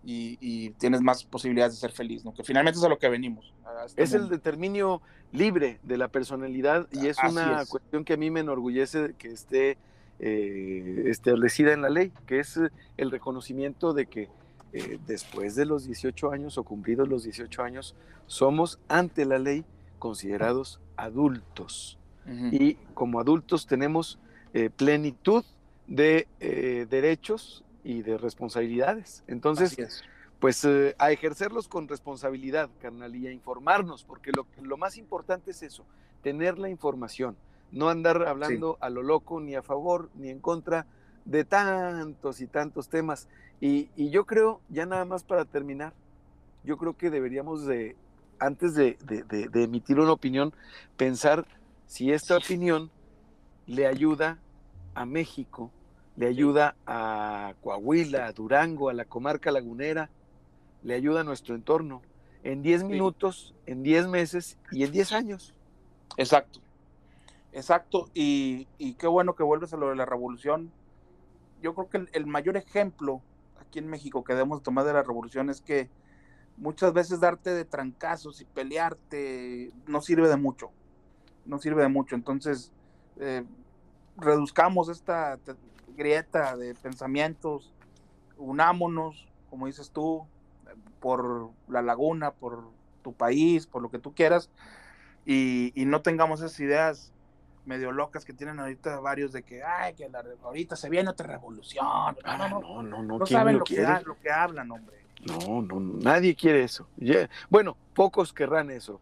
y, tienes más posibilidades de ser feliz, ¿no? Que finalmente es a lo que venimos. Este es el determinio libre de la personalidad y es una cuestión que a mí me enorgullece que esté eh, establecida en la ley, que es el reconocimiento de que eh, después de los 18 años o cumplidos los 18 años, somos ante la ley considerados adultos. Y como adultos tenemos eh, plenitud de eh, derechos y de responsabilidades. Entonces, pues a ejercerlos con responsabilidad, carnal, y a informarnos, porque lo, lo, más importante es eso, tener la información, no andar hablando a lo loco, ni a favor, ni en contra de tantos y tantos temas. Y, yo creo, ya nada más para terminar, yo creo que deberíamos de, antes de, emitir una opinión, pensar si esta opinión le ayuda a México, le ayuda a Coahuila, a Durango, a la comarca lagunera, le ayuda a nuestro entorno, en 10 minutos, en 10 meses y en 10 años. Exacto, exacto. Y, y, qué bueno que vuelves a lo de la revolución. Yo creo que el mayor ejemplo aquí en México que debemos tomar de la revolución es que muchas veces darte de trancazos y pelearte no sirve de mucho, no sirve de mucho. Entonces, eh, reduzcamos esta grieta de pensamientos, unámonos, como dices tú, por la laguna, por tu país, por lo que tú quieras, y, y no tengamos esas ideas medio locas que tienen ahorita varios de que, ay, que ahorita se viene otra revolución. No, ah, no, no, no, no, no saben lo, que, lo que hablan, hombre. No, no, nadie quiere eso. bueno, pocos querrán eso.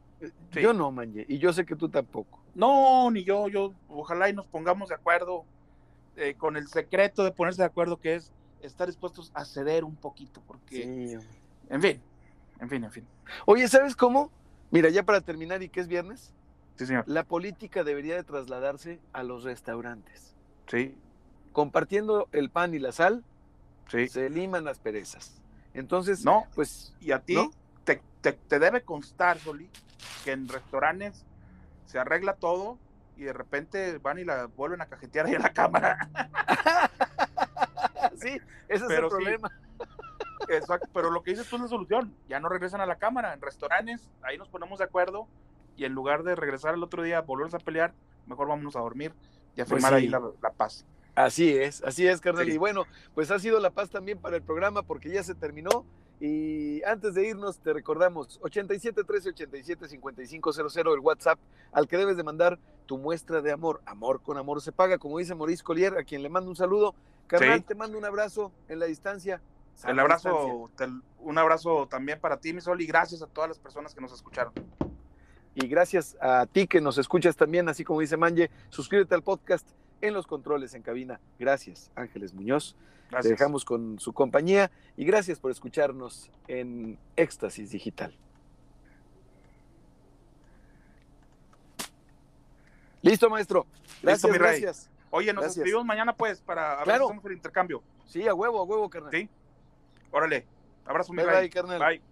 Yo no, Manje, y yo sé que tú tampoco. No, ni yo, yo, ojalá y nos pongamos de acuerdo eh, con el secreto de ponerse de acuerdo que es estar dispuestos a ceder un poquito, porque, en fin, en fin, en fin. Oye, ¿sabes cómo? Mira, ya para terminar, ¿y qué es viernes? La política debería de trasladarse a los restaurantes. Sí. Compartiendo el pan y la sal, se liman las perezas. Entonces, no, pues, y a ti te, debe constar, Soli, que en restaurantes se arregla todo y de repente van y la vuelven a cajetear ahí en la cámara. (laughs) sí, ese es el problema. Exacto, pero lo que dices tú es la solución. Ya no regresan a la cámara. En restaurantes, ahí nos ponemos de acuerdo y en lugar de regresar el otro día, volvernos a pelear, mejor vámonos a dormir y a pues ahí la, paz. Así es, así es, carnal. Y bueno, pues ha sido la paz también para el programa porque ya se terminó. Y antes de irnos, te recordamos 87 13 87 55 el WhatsApp al que debes de mandar tu muestra de amor. Amor con amor se paga, como dice Maurice Collier, a quien le mando un saludo. Carnal, te mando un abrazo en la distancia. El abrazo, un abrazo también para ti, mi Sol, y gracias a todas las personas que nos escucharon. Y gracias a ti que nos escuchas también, así como dice Manje, suscríbete al podcast en los controles en cabina. Gracias, Ángeles Muñoz. Te dejamos con su compañía y gracias por escucharnos en Éxtasis Digital. Listo, maestro. Gracias, gracias. Oye, nos despedimos mañana pues para ver cómo el intercambio. Sí, a huevo, a huevo, carnal. Sí. Órale. Abrazo, mi bye, carnal. Bye.